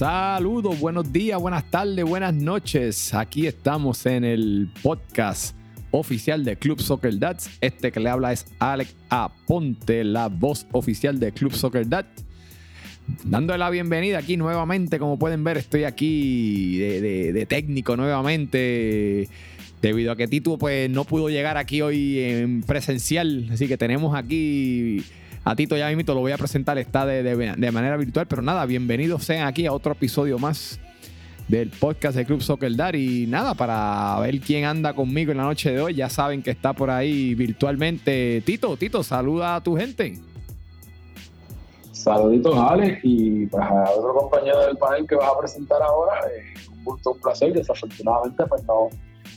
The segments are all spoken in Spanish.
Saludos, buenos días, buenas tardes, buenas noches. Aquí estamos en el podcast oficial de Club Soccer Dads. Este que le habla es Alex Aponte, la voz oficial de Club Soccer Dads. Dándole la bienvenida aquí nuevamente, como pueden ver, estoy aquí de, de técnico nuevamente. Debido a que Tito pues, no pudo llegar aquí hoy en presencial. Así que tenemos aquí a Tito ya mismo, lo voy a presentar, está de, manera virtual, pero nada, bienvenidos sean aquí a otro episodio más del podcast de Club Soccer Dar y nada, para ver quién anda conmigo en la noche de hoy, ya saben que está por ahí virtualmente. Tito, Tito, saluda a tu gente. Saluditos Alex y pues a otro compañero del panel que vas a presentar ahora, eh, un gusto, un placer, desafortunadamente pues no,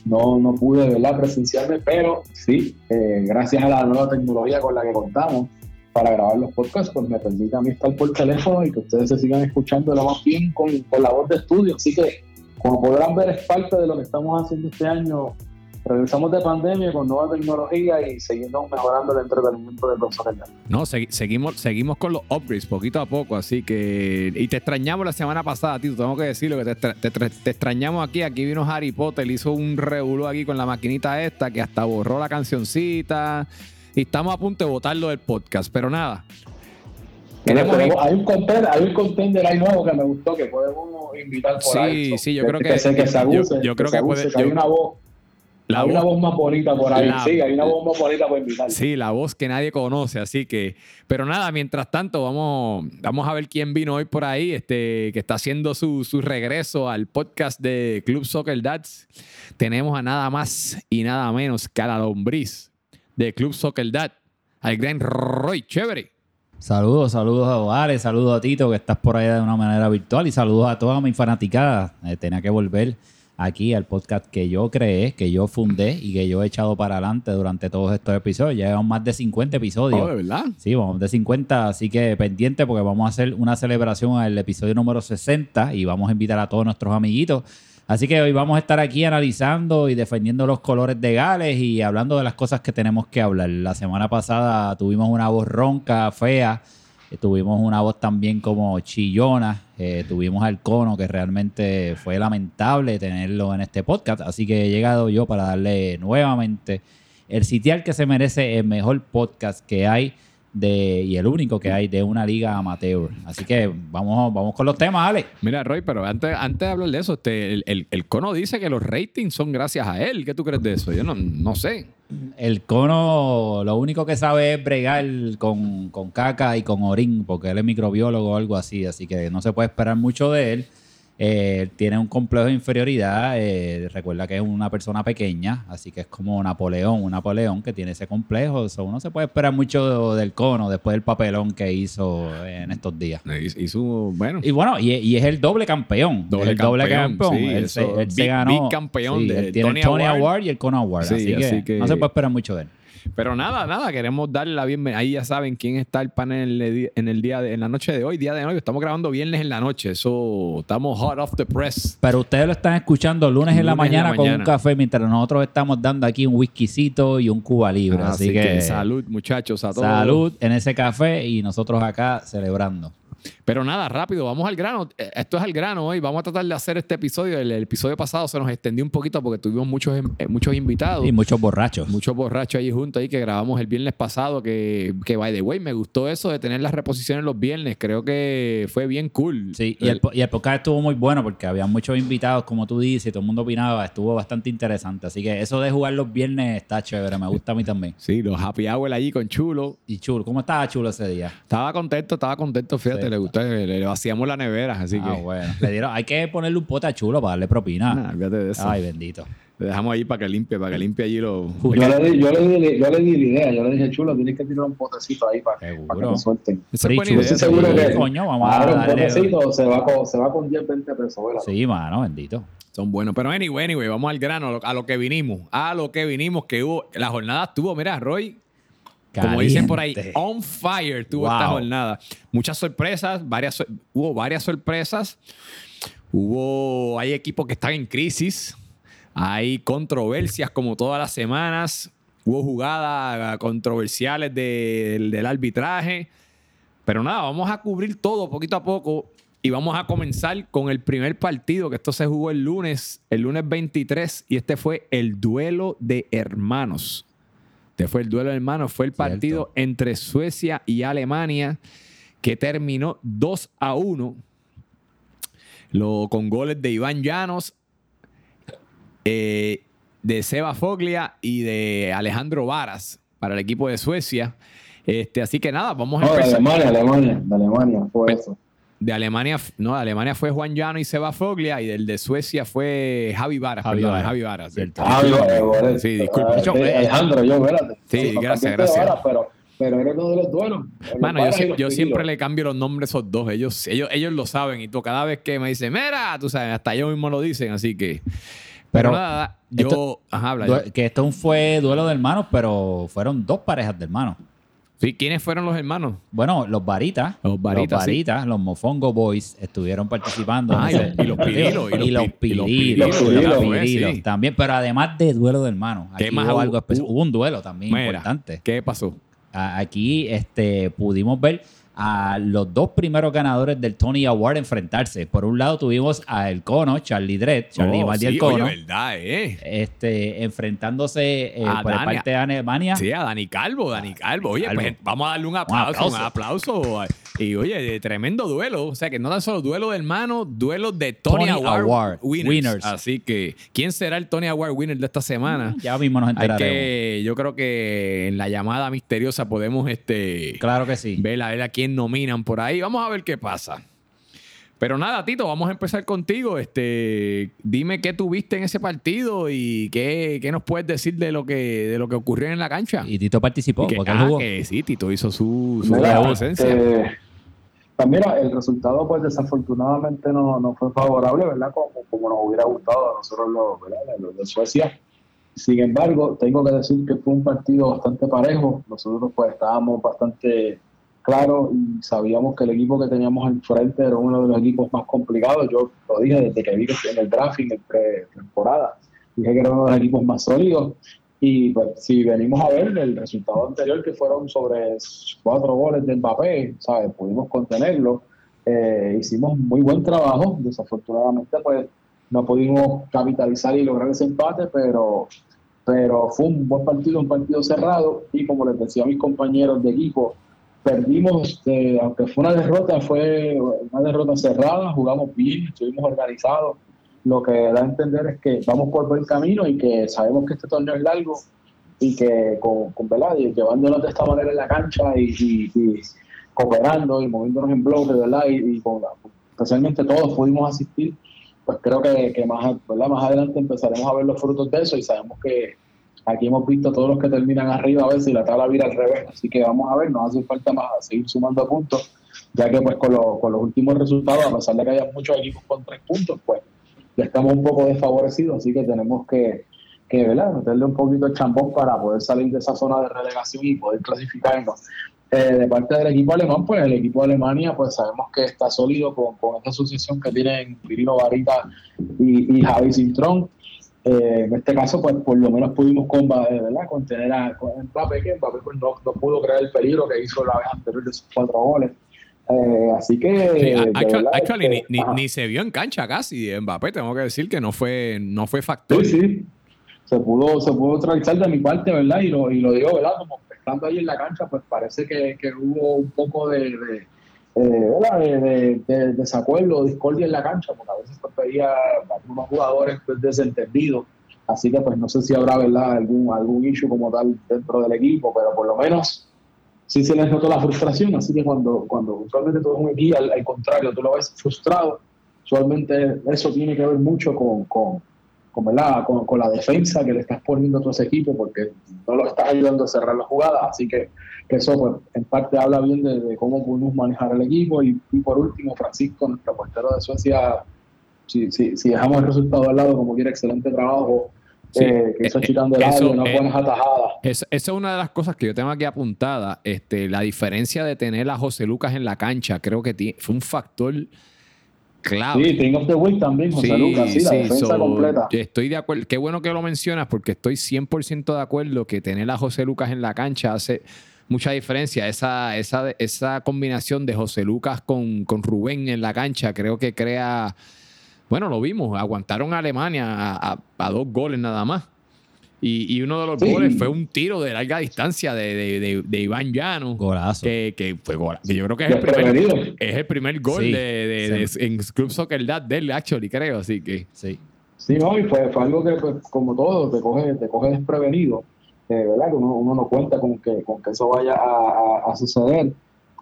no, no pude verla presenciarme, pero sí, eh, gracias a la nueva tecnología con la que contamos, para grabar los podcasts, pues me permite a mí estar por teléfono y que ustedes se sigan escuchando lo más bien con, la voz de estudio. Así que, como podrán ver, es parte de lo que estamos haciendo este año. Regresamos de pandemia con nueva tecnología y seguimos mejorando el entretenimiento de personas. No, seguimos, seguimos con los upgrades poquito a poco, así que. Y te extrañamos la semana pasada, Tito, tengo que decirlo, que te, te, extrañamos aquí. Aquí vino Harry Potter, hizo un revuelo aquí con la maquinita esta que hasta borró la cancioncita y estamos a punto de votarlo del podcast, pero nada. hay, un contender, hay un contender ahí nuevo que me gustó que podemos invitar por sí, ahí. Sí, sí, yo creo que, que, se, que se abuse, yo, creo que, puede, hay una voz. hay una voz más bonita por ahí, sí, hay una voz más bonita por invitar. Sí, la voz que nadie conoce, así que, pero nada, mientras tanto, vamos, vamos a ver quién vino hoy por ahí, este, que está haciendo su, su regreso al podcast de Club Soccer Dads. Tenemos a nada más y nada menos que a la lombriz de Club Soccer Dad, al gran Roy Chévere. Saludos, saludos a Ovares, saludos a Tito, que estás por ahí de una manera virtual, y saludos a toda mi fanaticada. Eh, tenía que volver aquí al podcast que yo creé, que yo fundé y que yo he echado para adelante durante todos estos episodios. Ya llevamos más de 50 episodios. Oh, ¿de verdad? Sí, vamos de 50, así que pendiente porque vamos a hacer una celebración al episodio número 60 y vamos a invitar a todos nuestros amiguitos Así que hoy vamos a estar aquí analizando y defendiendo los colores de Gales y hablando de las cosas que tenemos que hablar. La semana pasada tuvimos una voz ronca, fea, eh, tuvimos una voz también como chillona, eh, tuvimos al cono que realmente fue lamentable tenerlo en este podcast. Así que he llegado yo para darle nuevamente el sitial que se merece el mejor podcast que hay de, y el único que hay de una liga amateur. Así que vamos, vamos con los temas, Ale. Mira, Roy, pero antes, antes de hablar de eso, este, el, el, cono dice que los ratings son gracias a él. ¿Qué tú crees de eso? Yo no, no sé. El cono lo único que sabe es bregar con, con caca y con orín, porque él es microbiólogo o algo así, así que no se puede esperar mucho de él. Eh, tiene un complejo de inferioridad. Eh, recuerda que es una persona pequeña, así que es como Napoleón, un Napoleón que tiene ese complejo. uno se puede esperar mucho del cono después del papelón que hizo en estos días. Y, su, bueno. Y bueno, y, es el doble campeón. Doble el campeón, doble campeón. él, se, ganó. campeón de tiene el Tony Award. y el Cono Award. así, que no se puede esperar mucho de él. Pero nada, nada, queremos darle la bienvenida. Ahí ya saben quién está el panel en el día de, en la noche de hoy, día de hoy. Estamos grabando viernes en la noche. Eso estamos hot off the press. Pero ustedes lo están escuchando lunes, en, la mañana con un café mientras nosotros estamos dando aquí un whiskycito y un Cuba Libre. así, que, salud, muchachos, a todos. Salud en ese café y nosotros acá celebrando. Pero nada, rápido, vamos al grano. Eh, esto es al grano hoy. Vamos a tratar de hacer este episodio. El, episodio pasado se nos extendió un poquito porque tuvimos muchos, em, eh, muchos invitados. Y muchos borrachos. Muchos borrachos ahí juntos ahí que grabamos el viernes pasado. Que, que by the way, me gustó eso de tener las reposiciones los viernes. Creo que fue bien cool. Sí, y el, y el podcast estuvo muy bueno porque había muchos invitados, como tú dices, y todo el mundo opinaba. Estuvo bastante interesante. Así que eso de jugar los viernes está chévere. Me gusta a mí también. Sí, los happy hour allí con Chulo. Y Chulo, ¿cómo estaba Chulo ese día? Estaba contento, estaba contento, fíjate, le gustó. Le, hacíamos la nevera, así ah, que. bueno. Le dieron, hay que ponerle un pote a chulo para darle propina. Nah, fíjate de eso. Ay, bendito. Le dejamos ahí para que limpie, para que limpie allí lo. Yo le, di, yo, le di, yo le di la idea, yo le dije, chulo, tienes que tirar un potecito ahí para, para que me suelten. Esa es buena idea. Estoy seguro que. Coño, vamos a darle. Un potecito se va, con, se va con 10, 20 pesos, ¿verdad? Sí, mano, bendito. Son buenos. Pero anyway, anyway, vamos al grano, a lo, a lo que vinimos. A lo que vinimos, que hubo. La jornada estuvo, mira, Roy, como dicen por ahí, on fire tuvo esta jornada. Muchas sorpresas, varias, hubo varias sorpresas. Hubo, hay equipos que están en crisis. Hay controversias como todas las semanas. Hubo jugadas controversiales del arbitraje. Pero nada, vamos a cubrir todo poquito a poco. Y vamos a comenzar con el primer partido, que esto se jugó el lunes, el lunes 23, y este fue el duelo de hermanos. Este fue el duelo de hermanos, fue el partido entre Suecia y Alemania, que terminó 2 a 1, lo, con goles de Iván Llanos, eh, de Seba Foglia y de Alejandro Varas para el equipo de Suecia. Este, así que nada, vamos a No, de empezar. Alemania, Alemania, de Alemania fue Pues, eso. De Alemania, no, de Alemania fue Juan Llano y Seba Foglia y del de Suecia fue Javi Varas, Javi perdón, Varas. Javi Varas. Yo, eso. Sí, disculpa. Ah, De hecho, sí, eh, Alejandro, yo, espérate. Sí, gracias, gracias. Varas, pero, pero era uno de los duelos. Los Mano, yo, yo siempre le cambio los nombres a esos dos. Ellos, ellos, ellos lo saben y tú cada vez que me dicen, mira, tú sabes, hasta ellos mismos lo dicen, así que. Pero, Pero nada, yo. esto- ajá, habla. Yo. Que esto fue duelo de hermanos, pero fueron dos parejas de hermanos. Sí, ¿quiénes fueron los hermanos? Bueno, los Varitas, Los Varitas, sí. Los Mofongo Boys estuvieron participando. Ah, y los- y los Pirilos, y los y los pi- y los Pirilos, y los también. Pero además de duelo de hermanos, ¿Qué aquí más hubo algo especial. Hubo- un duelo también Mira, importante. ¿Qué pasó? Aquí este, pudimos ver a los dos primeros ganadores del Tony Award enfrentarse. Por un lado tuvimos a El Cono, Charlie Dredd, Charlie Oh, sí, El Cono, Oye, verdad, eh. este, enfrentándose eh, A por Dani- parte de Alemania. Sí, a Dani Calvo, Dani Calvo. Oye, Calvo. pues vamos a darle un aplauso, un aplauso. aplauso. Y oye, tremendo duelo. O sea, que no tan solo duelo de hermanos, duelo de Tony, Tony Award, Award winners. winners. Así que, ¿quién será el Tony Award winner de esta semana? Ya mismo nos Hay enteraremos. que, yo creo que en la llamada misteriosa podemos este, Claro que sí. ver, a ver a quién nominan por ahí. Vamos a ver qué pasa. Pero nada, Tito, vamos a empezar contigo. Este, dime qué tuviste en ese partido y qué, qué nos puedes decir de lo que, de lo que ocurrió en la cancha. Y Tito participó, Y que, porque ah, jugó. que sí, Tito hizo su, su Mira, presencia. eh, pues mira, el resultado pues desafortunadamente no, no fue favorable, ¿verdad? Como, como nos hubiera gustado a nosotros los, ¿verdad? los de Suecia. Sin embargo, tengo que decir que fue un partido bastante parejo. Nosotros pues estábamos bastante claros y sabíamos que el equipo que teníamos enfrente era uno de los equipos más complicados. Yo lo dije desde que vi que en el drafting, en pre-temporada, dije que era uno de los equipos más sólidos. Y pues, si venimos a ver el resultado anterior, que fueron sobre cuatro goles de Mbappé, ¿sabes? Pudimos contenerlo. Eh, hicimos muy buen trabajo. Desafortunadamente, pues no pudimos capitalizar y lograr ese empate, pero, pero fue un buen partido, un partido cerrado. Y como les decía a mis compañeros de equipo, perdimos, eh, aunque fue una derrota, fue una derrota cerrada, jugamos bien, estuvimos organizados lo que da a entender es que vamos por buen camino y que sabemos que este torneo es largo y que con, con ¿verdad? Y llevándonos de esta manera en la cancha y, cooperando y moviéndonos en bloque, ¿verdad? Y, con especialmente todos pudimos asistir, pues creo que, que más, ¿verdad? más adelante empezaremos a ver los frutos de eso y sabemos que aquí hemos visto todos los que terminan arriba a veces y la tabla vira al revés, así que vamos a ver, nos hace falta más seguir sumando puntos, ya que pues con, lo- con los últimos resultados, a pesar de que haya muchos equipos con tres puntos, pues ya estamos un poco desfavorecidos, así que tenemos que, que ¿verdad? meterle un poquito de champón para poder salir de esa zona de relegación y poder clasificarnos. Eh, de parte del equipo alemán, pues el equipo de Alemania, pues sabemos que está sólido con, con esta asociación que tienen Pirino Varita y, y Javi Cintrón. Eh, en este caso, pues por lo menos pudimos con, eh, ¿verdad? contener a Mbappé, que Mbappé pues, no, no pudo crear el peligro que hizo la vez anterior de sus cuatro goles. Eh, así que. Sí, de actual- verdad, actually, este, ni, ni- se vio en cancha casi Mbappé, tengo que decir que no fue, no fue factor. Sí, sí. Se pudo, se pudo neutralizar de mi parte, ¿verdad? Y lo, y lo digo, ¿verdad? Como estando ahí en la cancha, pues parece que, que hubo un poco de, de, eh, de, de- de desacuerdo, discordia en la cancha, porque a veces pues, veía algunos jugadores pues, desentendidos. Así que pues no sé si habrá, ¿verdad? Algún, algún issue como tal dentro del equipo, pero por lo menos sí se les notó la frustración. Así que cuando, cuando usualmente tú ves un equipo, al, al contrario, tú lo ves frustrado, usualmente eso tiene que ver mucho con, con, con, ¿verdad? con, con la defensa que le estás poniendo a tu equipo porque no lo estás ayudando a cerrar la jugada. Así que, que eso pues, en parte habla bien de, de cómo pudimos manejar el equipo. Y, y por último, Francisco, nuestro portero de Suecia, si, si, si dejamos el resultado al lado, como quiera, excelente trabajo. Sí, eh, que hizo eh, el eso, eh, buenas atajadas. Es- esa es una de las cosas que yo tengo aquí apuntada. Este, la diferencia de tener a José Lucas en la cancha, creo que fue un factor clave. Sí, Team of the Week también, José Lucas, sí, la defensa so, completa. Estoy de acuerdo. Qué bueno que lo mencionas porque estoy 100% de acuerdo que tener a José Lucas en la cancha hace mucha diferencia. Esa, esa, esa combinación de José Lucas con, con Rubén en la cancha creo que crea. Bueno, lo vimos, aguantaron a Alemania a, a- a dos goles nada más. Y, y uno de los Sí. goles fue un tiro de larga distancia de, de- de- de Iván Llano, Golazo. que, que fue gol. que Yo creo que es el primer, Desprevenido. es el primer gol Sí, de, de- de- sí. en Club Soccer Dad de él, actually, creo. Así que. Sí. Sí, no, y fue, fue algo que, pues, como todo, te coge, te coge desprevenido, eh, ¿verdad? Que uno, uno no cuenta con que, con que eso vaya a, a- a suceder.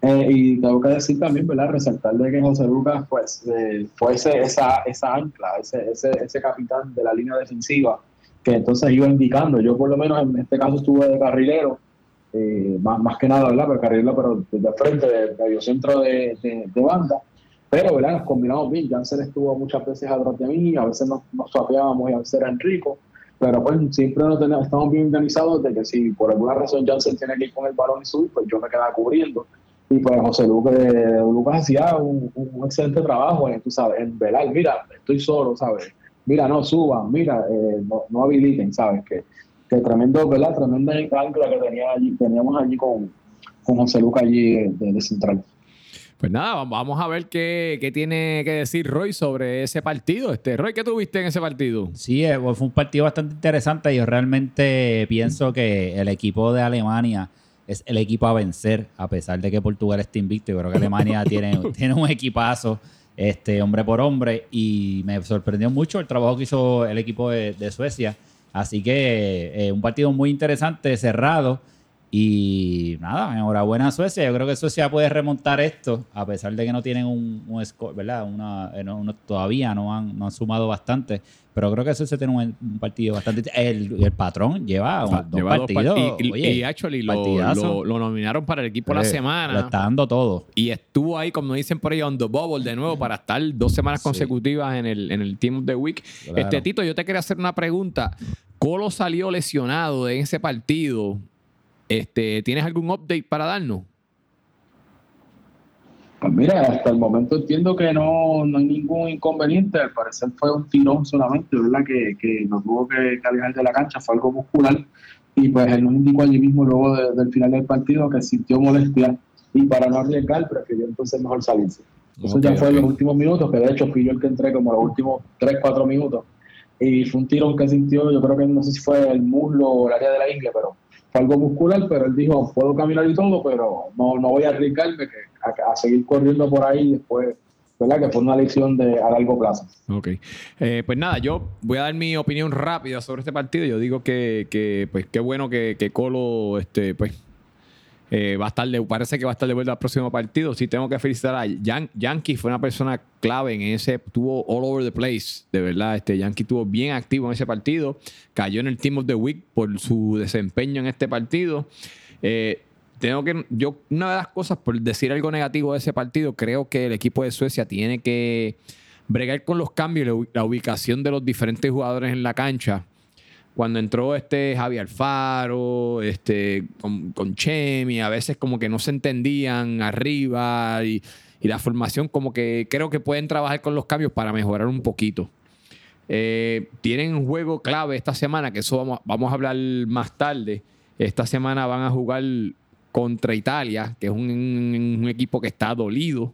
Eh, y tengo que decir también, ¿verdad? Resaltar de que José Lucas, pues, eh, fue ese- esa, esa ancla, ese, ese, ese capitán de la línea defensiva, que entonces iba indicando. Yo, por lo menos, en este caso estuve de carrilero, eh, más, más que nada, ¿verdad? Pero carrilero, pero de frente, de medio centro de, de, de banda. Pero, ¿verdad? Nos combinamos bien. Janssen estuvo muchas veces atrás de mí, a veces nos, nos suapeábamos y a veces era Enrico. Pero pues siempre nos tenemos- estamos bien organizados de que si por alguna razón Janssen tiene que ir con el balón y subir, pues yo me quedaba cubriendo. Y pues José Lucas, Lucas hacía un, un excelente trabajo en, tú sabes, en velar, mira, estoy solo, ¿sabes? Mira, no suban, mira, eh, no, no habiliten, ¿sabes? Que, que tremendo, ¿verdad? Tremenda ancla que tenía allí, teníamos allí con, con José Lucas allí de, de central. Pues nada, vam- vamos a ver qué, qué tiene que decir Roy sobre ese partido. Este, Roy, ¿qué tuviste en ese partido? Sí, eh, fue un partido bastante interesante. Yo realmente pienso que el equipo de Alemania es el equipo a vencer, a pesar de que Portugal está invicto. Yo creo que Alemania tiene, tiene un equipazo, este, hombre por hombre, y me sorprendió mucho el trabajo que hizo el equipo de, Suecia. Así que eh, un partido muy interesante, cerrado. Y nada, enhorabuena a Suecia. Yo creo que Suecia puede remontar esto, a pesar de que no tienen un, un score, ¿verdad? Una, eh, no- todavía no han, no han sumado bastante. Pero creo que Suecia tiene un, un partido bastante. El, el patrón lleva un- dos Lleva partidos. par- y, y- oye, y actually lo, lo- lo nominaron para el equipo la eh, semana. Lo está dando todo. Y estuvo ahí, como dicen por ahí, on the bubble de nuevo para estar dos semanas Sí. consecutivas en el, en el Team of the Week. Claro. Este Tito, yo te quería hacer una pregunta. Colo salió lesionado en ese partido. Este, ¿Tienes algún update para darnos? Pues mira, hasta el momento entiendo que no, no hay ningún inconveniente. Al parecer fue un tirón solamente, ¿verdad? Que, que no tuvo que, que alejar de la cancha, fue algo muscular. Y pues él nos indicó allí mismo, luego de- del final del partido, que sintió molestia. Y para no arriesgar, prefirió entonces mejor salirse. Eso ya fue en los últimos minutos, que de hecho fui yo el que entré como los últimos 3, 4 minutos. Y fue un tirón que sintió, yo creo que no sé si fue el muslo o el área de la ingle, pero algo muscular, pero él dijo, puedo caminar y todo, pero no, no voy a arriesgarme que, a, seguir corriendo por ahí después, ¿verdad? Que fue una lesión de, a largo plazo. Ok. Eh, pues nada, yo voy a dar mi opinión rápida sobre este partido. Yo digo que, que, pues qué bueno que, que Colo este, pues, eh, va a estar de, parece que va a estar de vuelta al próximo partido. Sí, tengo que felicitar a Yan- Yankee, fue una persona clave en ese, tuvo all over the place, de verdad. Este Yankee estuvo bien activo en ese partido, cayó en el Team of the Week por su desempeño en este partido. Eh, tengo que, yo, una de las cosas, por decir algo negativo de ese partido, creo que el equipo de Suecia tiene que bregar con los cambios y la ubicación de los diferentes jugadores en la cancha. Cuando entró este Javi Alfaro, este, con, con Chemi, a veces como que no se entendían arriba y, y la formación como que creo que pueden trabajar con los cambios para mejorar un poquito. Eh, tienen un juego clave esta semana, que eso vamos, vamos a hablar más tarde. Esta semana van a jugar contra Italia, que es un, un equipo que está dolido.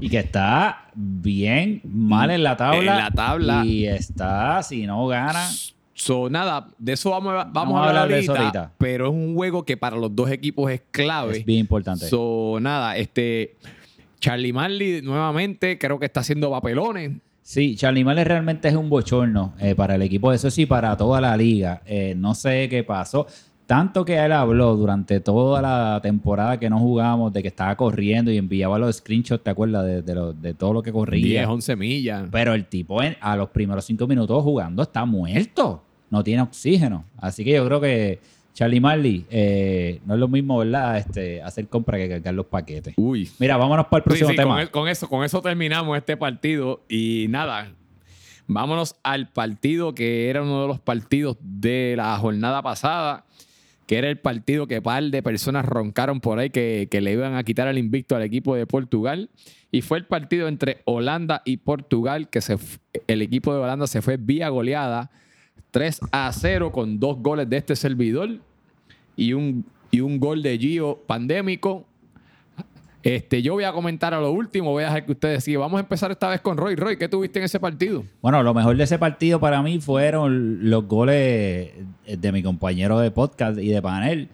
Y que está bien mal en la tabla. En la tabla. Y está, si no gana. So, nada, de eso vamos, a- vamos, Vamos a a hablar hablar de ahorita, eso ahorita. pero es un juego que para los dos equipos es clave. Es bien importante. So, nada, este Charlie Marley nuevamente creo que está haciendo papelones. Sí, Charlie Males realmente es un bochorno eh, para el equipo de eso sí, para toda la liga. Eh, no sé qué pasó. Tanto que él habló durante toda la temporada que no jugamos de que estaba corriendo y enviaba los screenshots, ¿te acuerdas? De, de lo- de todo lo que corría. 10, 11 millas. Pero el tipo en- a los primeros cinco minutos jugando está muerto. No tiene oxígeno. Así que yo creo que Charlie Marley eh, no es lo mismo, ¿verdad? Este, hacer compra que cargar los paquetes. Uy. Mira, vámonos para el próximo sí, tema. con, el- con eso, con eso terminamos este partido. Y nada, vámonos al partido que era uno de los partidos de la jornada pasada, que era el partido que par de personas roncaron por ahí que, que le iban a quitar el invicto al equipo de Portugal. Y fue el partido entre Holanda y Portugal, que se, el equipo de Holanda se fue vía goleada 3 a 0 con dos goles de este servidor y un y un gol de Gio pandémico. Este, yo voy a comentar a lo último, voy a dejar que ustedes sigan. Vamos a empezar esta vez con Roy. Roy, ¿qué tuviste en ese partido? Bueno, lo mejor de ese partido para mí fueron los goles de mi compañero de podcast y de panel.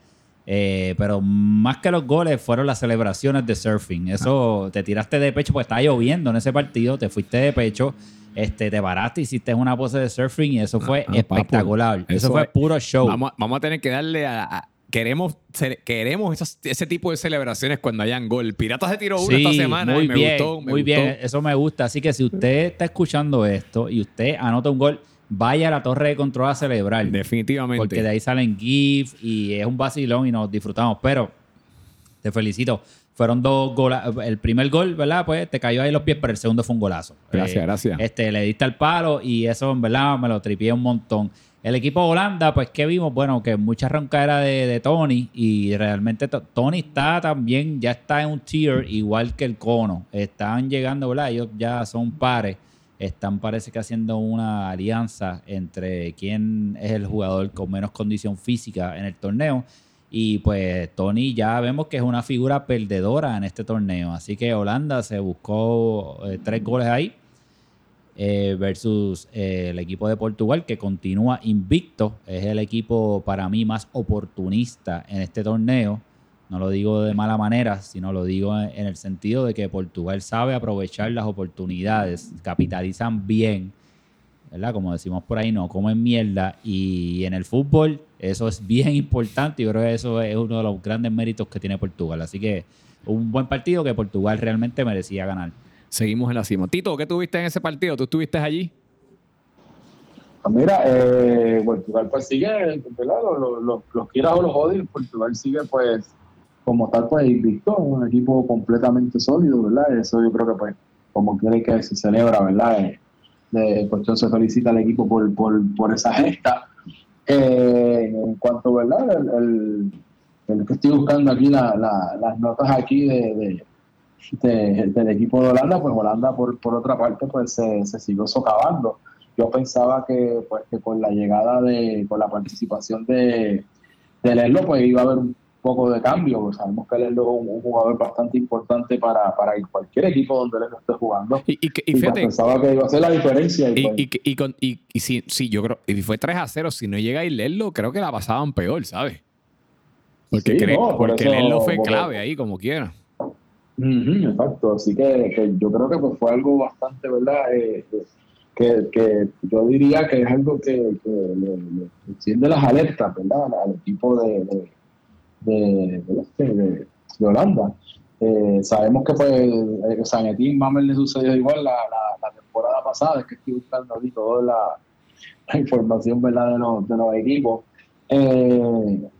Eh, pero más que los goles fueron las celebraciones de surfing. Eso te tiraste de pecho porque estaba lloviendo en ese partido, te fuiste de pecho, este, te paraste, hiciste una pose de surfing y eso fue Ah, espectacular. papu, eso, eso fue puro show. Vamos, vamos a tener que darle a. a- queremos queremos esos- ese tipo de celebraciones cuando hayan gol. Pirata se tiró una esta semana muy y me bien, gustó. me muy gustó. bien, eso me gusta. Así que si usted está escuchando esto y usted anota un gol, vaya a la torre de control a celebrar. Definitivamente. Porque de ahí salen GIF y es un vacilón y nos disfrutamos. Pero te felicito. Fueron dos goles. El primer gol, ¿verdad? Pues te cayó ahí los pies, pero el segundo fue un golazo. Gracias, Eh, gracias. Este, le diste al palo y eso, en verdad, me lo tripié un montón. El equipo de Holanda, pues, ¿qué vimos? Bueno, que mucha roncadera de, de Tony y realmente to- Tony está también, ya está en un tier igual que el Cono. Están llegando, ¿verdad? Ellos ya son pares. Están, parece que haciendo una alianza entre quién es el jugador con menos condición física en el torneo. Y pues Tony ya vemos que es una figura perdedora en este torneo. Así que Holanda se buscó eh, tres goles ahí eh, versus eh, el equipo de Portugal que continúa invicto. Es el equipo para mí más oportunista en este torneo. No lo digo de mala manera, sino lo digo en, el sentido de que Portugal sabe aprovechar las oportunidades, capitalizan bien, ¿verdad? Como decimos por ahí, no comen mierda. Y en el fútbol eso es bien importante y yo creo que eso es uno de los grandes méritos que tiene Portugal. Así que un buen partido que Portugal realmente merecía ganar. Seguimos en la cima. Tito, ¿qué tuviste en ese partido? ¿Tú estuviste allí? Pues mira, eh, Portugal pues sigue, ¿verdad? Los, los, los, los quieras o los odies, Portugal sigue pues como tal pues invicto, un equipo completamente sólido, ¿verdad? Eso yo creo que pues como quiere que se celebra, ¿verdad? Eh, de cuestión se felicita al equipo por, por, por esa gesta. Eh, en cuanto, ¿verdad? El, el, que estoy buscando aquí la, la, las notas aquí de, de, de, del equipo de Holanda, pues Holanda por, por otra parte pues se, se siguió socavando yo pensaba que pues que con la llegada de con la participación de, de Lerlo pues iba a haber un poco de cambio pues sabemos que Lerlo es un, un, jugador bastante importante para, para cualquier equipo donde Lerlo esté jugando y, y, y, y fíjate, pues, pensaba que iba a ser la diferencia y, pues, con, y, y sí, sí, yo creo y fue 3 a 0 si no llega a Lerlo creo que la pasaban peor ¿sabes? porque, Sí, creen, no, por porque eso- Lerlo fue porque- clave ahí como quiera exacto, así que, que yo creo que pues fue algo bastante, ¿verdad? Eh, que, que yo diría que es algo que, que le, le enciende las alertas, ¿verdad? Al equipo de, de, de, de, Holanda. Eh, sabemos que pues eh, Zanetín Mamel le sucedió igual la, la, temporada pasada, es que estoy buscando ahí toda la, información, ¿verdad? De los, de los equipos. Eh,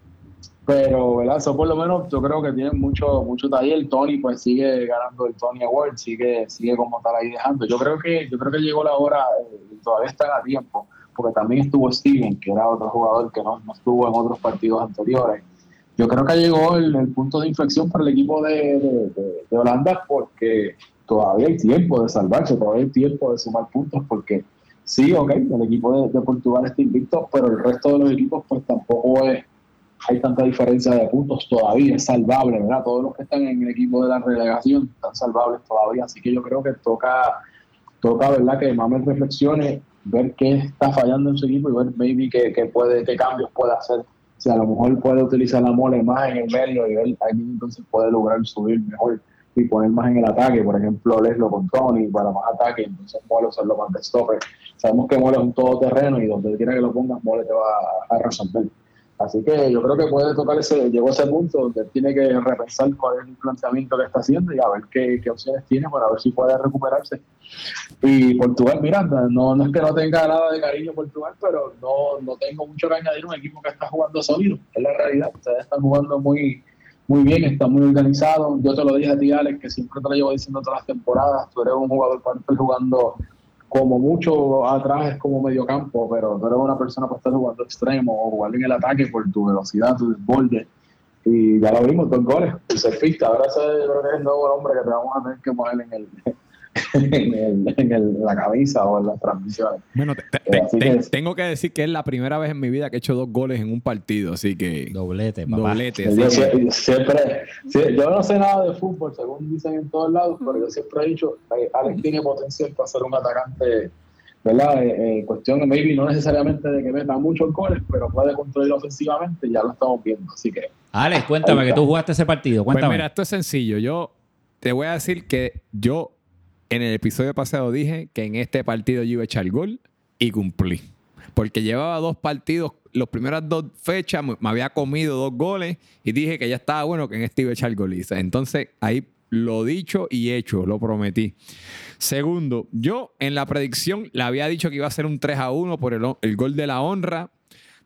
pero, ¿verdad? Eso por lo menos yo creo que tiene mucho, mucho taller. Tony pues sigue ganando el Tony Award, sigue, sigue como tal ahí dejando. Yo creo que, yo creo que llegó la hora, eh, todavía está a tiempo, porque también estuvo Steven, que era otro jugador que no, no estuvo en otros partidos anteriores. Yo creo que llegó el, punto de inflexión para el equipo de, de, Holanda porque todavía hay tiempo de salvarse, todavía hay tiempo de sumar puntos porque sí, ok, el equipo de, de Portugal está invicto, pero el resto de los equipos pues tampoco es hay tanta diferencia de puntos todavía, es salvable, ¿verdad? Todos los que están en el equipo de la relegación están salvables todavía, así que yo creo que toca, toca ¿verdad? Que Mamel reflexione, ver qué está fallando en su equipo y ver maybe qué, qué puede, qué cambios puede hacer. Si a lo mejor puede utilizar la mole más en el medio y ver ahí entonces puede lograr subir mejor y poner más en el ataque, por ejemplo, Leslo con Tony para más ataque, entonces Mole usarlo más de stopper. Sabemos que Mole es un todoterreno y donde quiera que lo pongas, Mole te va a resolver. Así que yo creo que puede tocar ese, llegó a ese punto donde tiene que repensar cuál es el planteamiento que está haciendo y a ver qué, qué opciones tiene para ver si puede recuperarse. Y Portugal, mira, no, no es que no tenga nada de cariño Portugal, pero no, no tengo mucho que añadir un equipo que está jugando sólido, es la realidad. Ustedes están jugando muy, muy bien, están muy organizados. Yo te lo dije a ti, Alex, que siempre te lo llevo diciendo todas las temporadas. Tú eres un jugador para estar jugando como mucho atrás es como medio campo, pero tú eres una persona para estar jugando extremo o jugar en el ataque por tu velocidad, tu desborde. Y ya lo vimos, dos goles, el surfista. Ahora ese es el nuevo nombre que te vamos a tener que poner en el, en, la camisa o en las transmisiones. Bueno, tengo que decir que es la primera vez en mi vida que he hecho dos goles en un partido, así que... Doblete, papá. Doblete. Yo, siempre, yo no sé nada de fútbol, según dicen en todos lados, pero yo siempre he dicho, que Alex tiene potencial para ser un atacante ¿verdad? Eh, eh, cuestión, maybe no necesariamente de que meta muchos goles, pero puede construir ofensivamente, ya lo estamos viendo. Así que. Alex, cuéntame que tú jugaste ese partido. Pues cuéntame. Pues mira, esto es sencillo. Yo te voy a decir que yo en el episodio pasado dije que en este partido yo iba a echar gol y cumplí. Porque llevaba dos partidos, las primeras dos fechas me, había comido dos goles y dije que ya estaba bueno que en este iba a echar gol. Entonces ahí lo dicho y hecho, lo prometí. Segundo, yo en la predicción le había dicho que iba a ser un 3 a 1 por el, gol de la honra.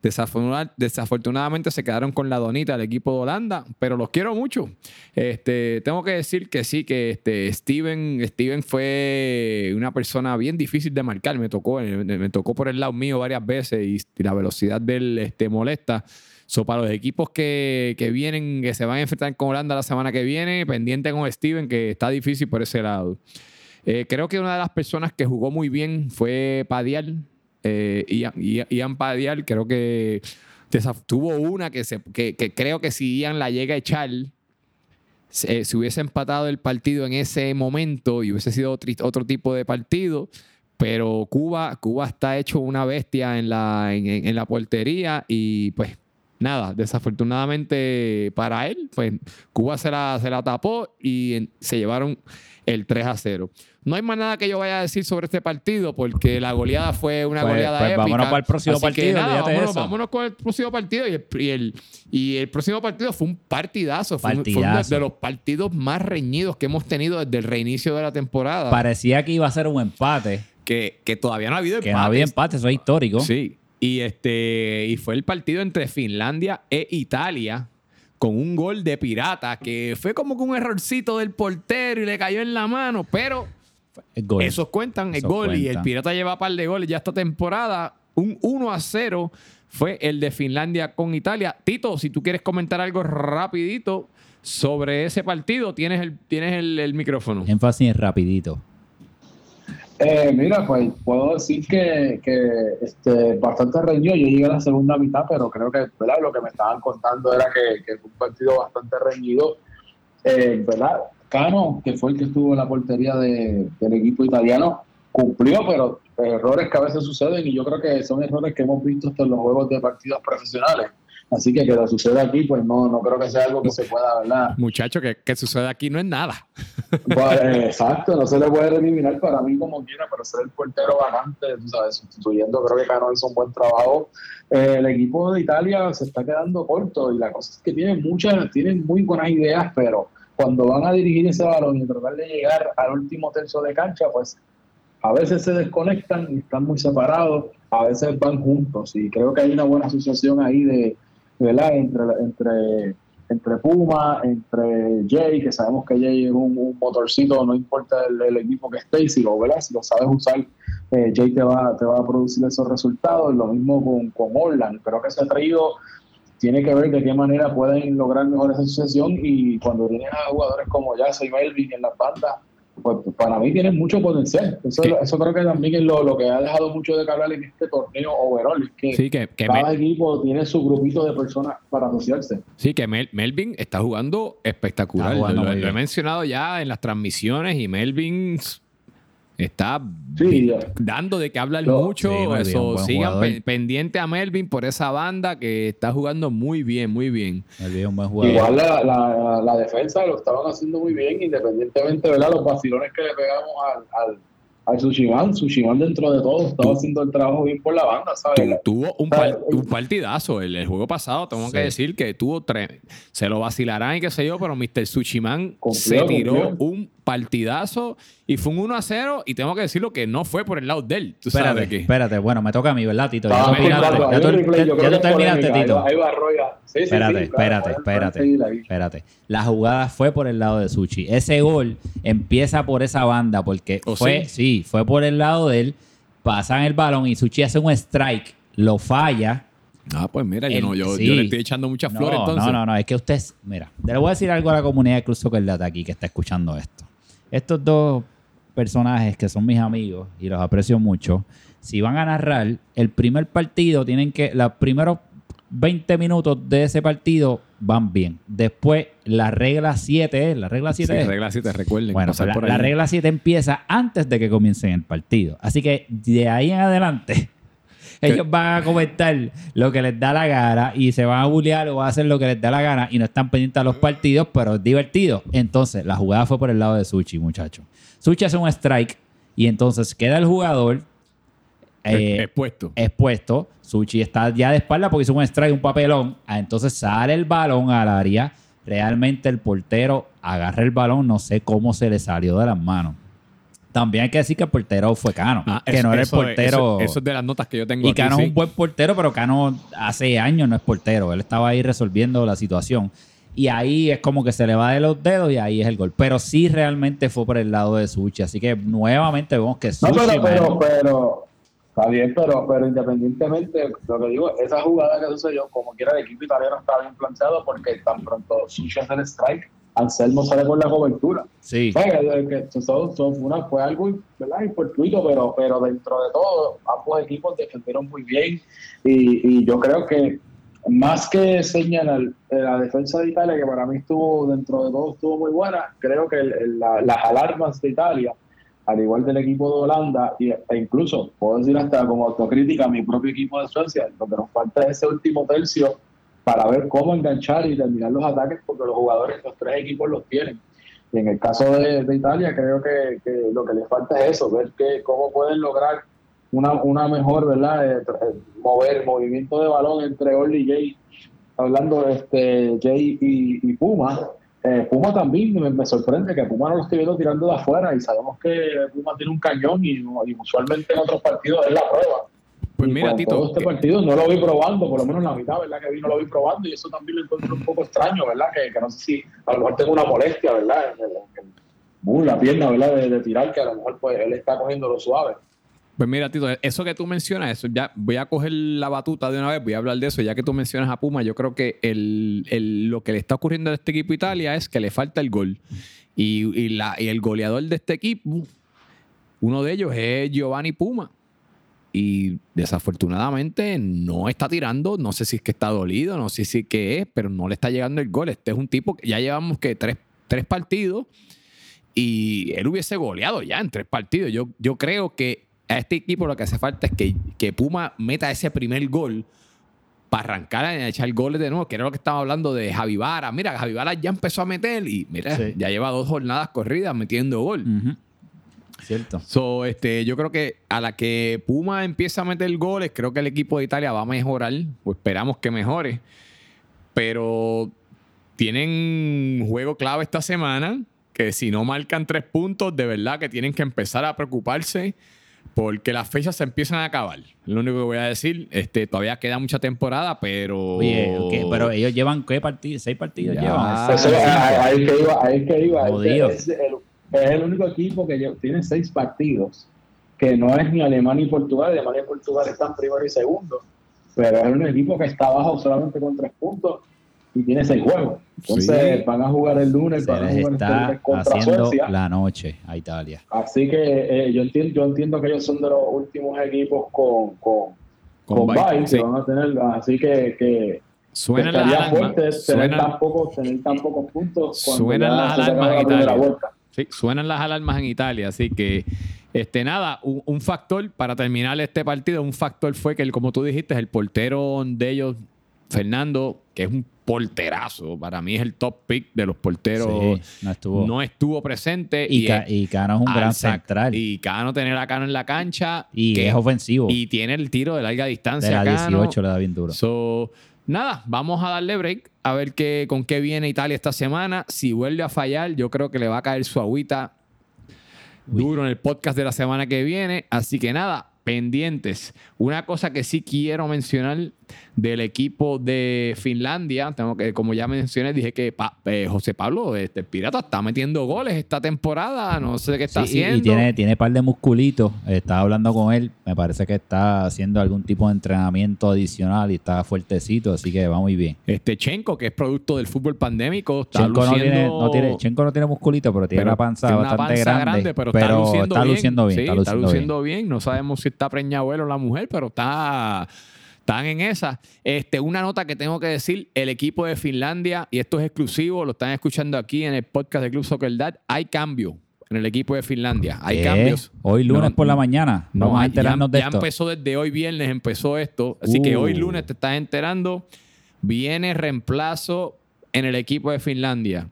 Desafortunadamente se quedaron con la donita del equipo de Holanda, pero los quiero mucho. Este, tengo que decir que sí, que este, Steven, Steven fue una persona bien difícil de marcar. Me tocó, me, tocó por el lado mío varias veces y, la velocidad de él este, molesta. So, para los equipos que, vienen, que se van a enfrentar con Holanda la semana que viene, pendiente con Steven, que está difícil por ese lado. Eh, creo que una de las personas que jugó muy bien fue Padial. Eh, Ian, Padial, creo que tuvo una que, creo que si Ian la llega a echar, se, hubiese empatado el partido en ese momento y hubiese sido otro, otro tipo de partido. Pero Cuba, Cuba está hecho una bestia en la, en la portería y pues nada, desafortunadamente para él, pues Cuba se la, se la tapó y se llevaron el 3 a 0. No hay más nada que yo vaya a decir sobre este partido porque la goleada fue una pues, goleada pues, épica. Vámonos para el próximo partido. vámonos, con el próximo partido y el, y el, próximo partido fue un partidazo. Fue, uno de los partidos más reñidos que hemos tenido desde el reinicio de la temporada. Parecía que iba a ser un empate. Que, que todavía no ha habido empate. Que no había empate, eso es histórico. Sí. Y, este, y fue el partido entre Finlandia e Italia con un gol de pirata que fue como que un errorcito del portero y le cayó en la mano, pero esos cuentan el gol y el pirata lleva un par de goles ya esta temporada. Un 1 a 0 fue el de Finlandia con Italia. Tito, si tú quieres comentar algo rapidito sobre ese partido, tienes el, tienes el, el micrófono. Énfasis rapidito. Eh, mira, pues puedo decir que, que este, bastante reñido. Yo llegué a la segunda mitad, pero creo que ¿verdad? lo que me estaban contando era que, fue un partido bastante reñido. Eh, ¿verdad? Cano, que fue el que estuvo en la portería de, del equipo italiano, cumplió, pero errores que a veces suceden y yo creo que son errores que hemos visto hasta en los juegos de partidos profesionales. Así que que lo suceda aquí, pues no, no creo que sea algo que se pueda, ¿verdad? Muchacho, que, que suceda aquí no es nada. Pues, exacto, no se le puede eliminar para mí como quiera, pero ser el portero vacante, tú sabes, sustituyendo, creo que Cano hizo un buen trabajo. Eh, el equipo de Italia se está quedando corto y la cosa es que tienen muchas, tienen muy buenas ideas, pero cuando van a dirigir ese balón y tratar de llegar al último tercio de cancha, pues a veces se desconectan y están muy separados, a veces van juntos y creo que hay una buena asociación ahí de ¿verdad? Entre, entre, entre Puma, entre Jay, que sabemos que Jay es un, motorcito, no importa el, equipo que esté, si lo, ¿verdad? si lo sabes usar, eh, Jay te va, te va a producir esos resultados. Lo mismo con, con Orland, creo que se ha traído tiene que ver de qué manera pueden lograr mejor esa asociación y cuando tienes a jugadores como Jazz y Melvin en las bandas, pues para mí tienen mucho potencial. Eso, eso creo que también es lo, que ha dejado mucho de hablar en este torneo overall, es que, cada equipo tiene su grupito de personas para asociarse. Sí, que Melvin está jugando espectacular. lo, he mencionado ya en las transmisiones y Melvin Está dando de que hablar mucho. eso, sigan pendiente a Melvin por esa banda que está jugando muy bien, muy bien. Igual la, la, defensa lo estaban haciendo muy bien, independientemente de los vacilones que le pegamos al, al al Sushiman, Sushiman dentro de todo estaba haciendo el trabajo bien por la banda, ¿sabes? tuvo un, un partidazo el, juego pasado, tengo que decir que tuvo tres, se lo vacilarán y qué sé yo, pero Mr. Sushiman se tiró un partidazo y fue un 1 a 0 y tengo que decirlo que no fue por el lado de él. ¿tú espérate, sabes qué? espérate, bueno, me toca a mí, ¿verdad, Tito? Ya, tú terminaste, Tito. Ahí va, sí, espérate, espérate, espérate, espérate. La jugada fue por el lado de Suchi. Ese gol empieza por esa banda porque ¿Oh, fue, sí? fue por el lado de él, pasan el balón y Suchi hace un strike, lo falla. Ah, pues mira, yo, no, yo, le estoy echando muchas flores entonces. No, no, no, es que usted, mira, le voy a decir algo a la comunidad de Cruz Soccer Data aquí que está escuchando esto. Estos dos personajes que son mis amigos y los aprecio mucho, si van a narrar el primer partido, tienen que, los primeros 20 minutos de ese partido van bien. Después, la regla 7 es, la regla 7 Sí, es. regla 7, recuerden. Bueno, pasar la, por la regla 7 empieza antes de que comiencen el partido. Así que de ahí en adelante, ellos van a comentar lo que les da la gana y se van a bullear o a hacer lo que les da la gana y no están pendientes a los partidos, pero es divertido. Entonces, la jugada fue por el lado de Suchi, muchachos. Suchi hace un strike y entonces queda el jugador eh, expuesto. expuesto. Suchi está ya de espalda porque hizo un strike, un papelón. Ah, Entonces sale el balón al área. Realmente el portero agarra el balón, no sé cómo se le salió de las manos. También hay que decir que el portero fue Cano, Ah, que eso- no era el portero. Eso, eso es de las notas que yo tengo y aquí, Cano sí. es un buen portero, pero Cano hace años no es portero. Él estaba ahí resolviendo la situación. Y ahí es como que se le va de los dedos y ahí es el gol. Pero sí realmente fue por el lado de Suchi. Así que nuevamente vemos que No, Suchi... pero, pero, mano, pero, está bien, pero, pero independientemente, lo que digo, esa jugada que sucedió, como quiera, el equipo italiano estaba bien planteado porque tan pronto Sushi hace el strike, Anselmo sale con la cobertura. sí. O sea, que- que eso- eso fue, una- fue algo ¿verdad? pero, pero dentro de todo, ambos equipos defendieron muy bien. Y, y yo creo que más que señalar eh, la defensa de Italia, que para mí estuvo dentro de todo estuvo muy buena, creo que el- la- las alarmas de Italia, al igual del equipo de Holanda, y- e incluso puedo decir hasta como autocrítica a mi propio equipo de Suecia, lo que nos falta es ese último tercio para ver cómo enganchar y terminar los ataques, porque los jugadores, los tres equipos los tienen. Y en el caso de, de Italia, creo que, que lo que les falta es eso, ver que, cómo pueden lograr una, una mejor, ¿verdad? Eh, eh, mover, movimiento de balón entre Orly y Jay. Hablando de este, Jay y, y Puma. Eh, Puma también me, me sorprende que Puma no lo estoy viendo tirando de afuera y sabemos que Puma tiene un cañón y, y usualmente en otros partidos es la prueba. Pues Y mira, Tito, todo este partido no lo vi probando, por lo menos la mitad, ¿verdad? Que vi no lo vi probando y eso también lo encuentro un poco extraño, ¿verdad? Que, que no sé si a lo mejor tengo una molestia, ¿verdad? Uh, la pierna, ¿verdad? De, de tirar, que a lo mejor pues él está cogiendo lo suave. Pues mira, Tito, eso que tú mencionas, eso ya voy a coger la batuta de una vez, voy a hablar de eso, ya que tú mencionas a Puma, yo creo que el, el- lo que le está ocurriendo a este equipo Italia es que le falta el gol. Y, y la, y el goleador de este equipo, uno de ellos es Giovanni Puma. Y desafortunadamente no está tirando, no sé si es que está dolido, no sé si es que es, pero no le está llegando el gol. Este es un tipo que ya llevamos que tres, tres partidos y él hubiese goleado ya en tres partidos. Yo, yo creo que a este equipo lo que hace falta es que, que Puma meta ese primer gol para arrancar a echar goles de nuevo, que era lo que estaba hablando de Javi Vara. Mira, Javi Vara ya empezó a meter y mira, Sí. ya lleva dos jornadas corridas metiendo gol. Cierto. So, este, yo creo que a la que Puma empieza a meter goles, creo que el equipo de Italia va a mejorar, o esperamos que mejore. Pero tienen un juego clave esta semana, que si no marcan tres puntos, de verdad que tienen que empezar a preocuparse porque las fechas se empiezan a acabar. Es lo único que voy a decir. Este, todavía queda mucha temporada, pero... Oye, pero ellos llevan qué partidos, seis partidos Ya. llevan. Ah, ahí, es que iba, ahí es que iba. Jodido. Es, el, es el único equipo que tiene seis partidos, que no es ni Alemania ni Portugal. Alemania y Portugal están primero y segundo, pero es un equipo que está abajo solamente con tres puntos y tiene seis juegos. Entonces Sí. van a jugar el lunes, Se van a jugar lunes contra haciendo Suecia. la noche a Italia. Así que eh, yo, entiendo, yo entiendo que ellos son de los últimos equipos con, con, Con con bye, bye sí. que van a tener. Así que, que fuerte tener, tan pocos, tener tan pocos puntos. Suenan las alarmas en Italia. Sí, suenan las alarmas en Italia, así que este nada, un, un factor para terminar este partido, un factor fue que el, como tú dijiste, el portero de ellos, Fernando, que es un porterazo, para mí es el top pick de los porteros, Sí, no estuvo. no estuvo presente y, Ca- y Cano es un gran central. Y, y Cano tener a Cano en la cancha que- es ofensivo. y tiene el tiro de larga de distancia. la Cano. 18 le da bien duro. So, nada, vamos a darle break a ver qué, con qué viene Italia esta semana. Si vuelve a fallar, yo creo que le va a caer su agüita duro en el podcast de la semana que viene. Así que nada, pendientes. Una cosa que sí quiero mencionar del equipo de Finlandia. Tengo que, como ya mencioné, dije que eh, José Pablo, este Pirata, está metiendo goles esta temporada. No sé qué está haciendo. Y tiene, tiene par de musculitos. Estaba hablando con él. Me parece que está haciendo algún tipo de entrenamiento adicional y está fuertecito, así que va muy bien. Este Chenko, que es producto del fútbol pandémico, está Chenko no tiene, no tiene, Chenko no tiene musculito, pero tiene una panza bastante grande, Pero, está luciendo bien. está luciendo, bien. No sabemos si está preñado él o la mujer, pero está están en esa. Este, una nota que tengo que decir, el equipo de Finlandia, y esto es exclusivo, lo están escuchando aquí en el podcast de Club Soccer Dad, hay cambio en el equipo de Finlandia. Hay cambios. Hoy lunes por la mañana. Vamos a enterarnos de esto. Ya empezó desde hoy viernes, empezó esto. Así que hoy uh. lunes te estás enterando. Viene reemplazo en el equipo de Finlandia.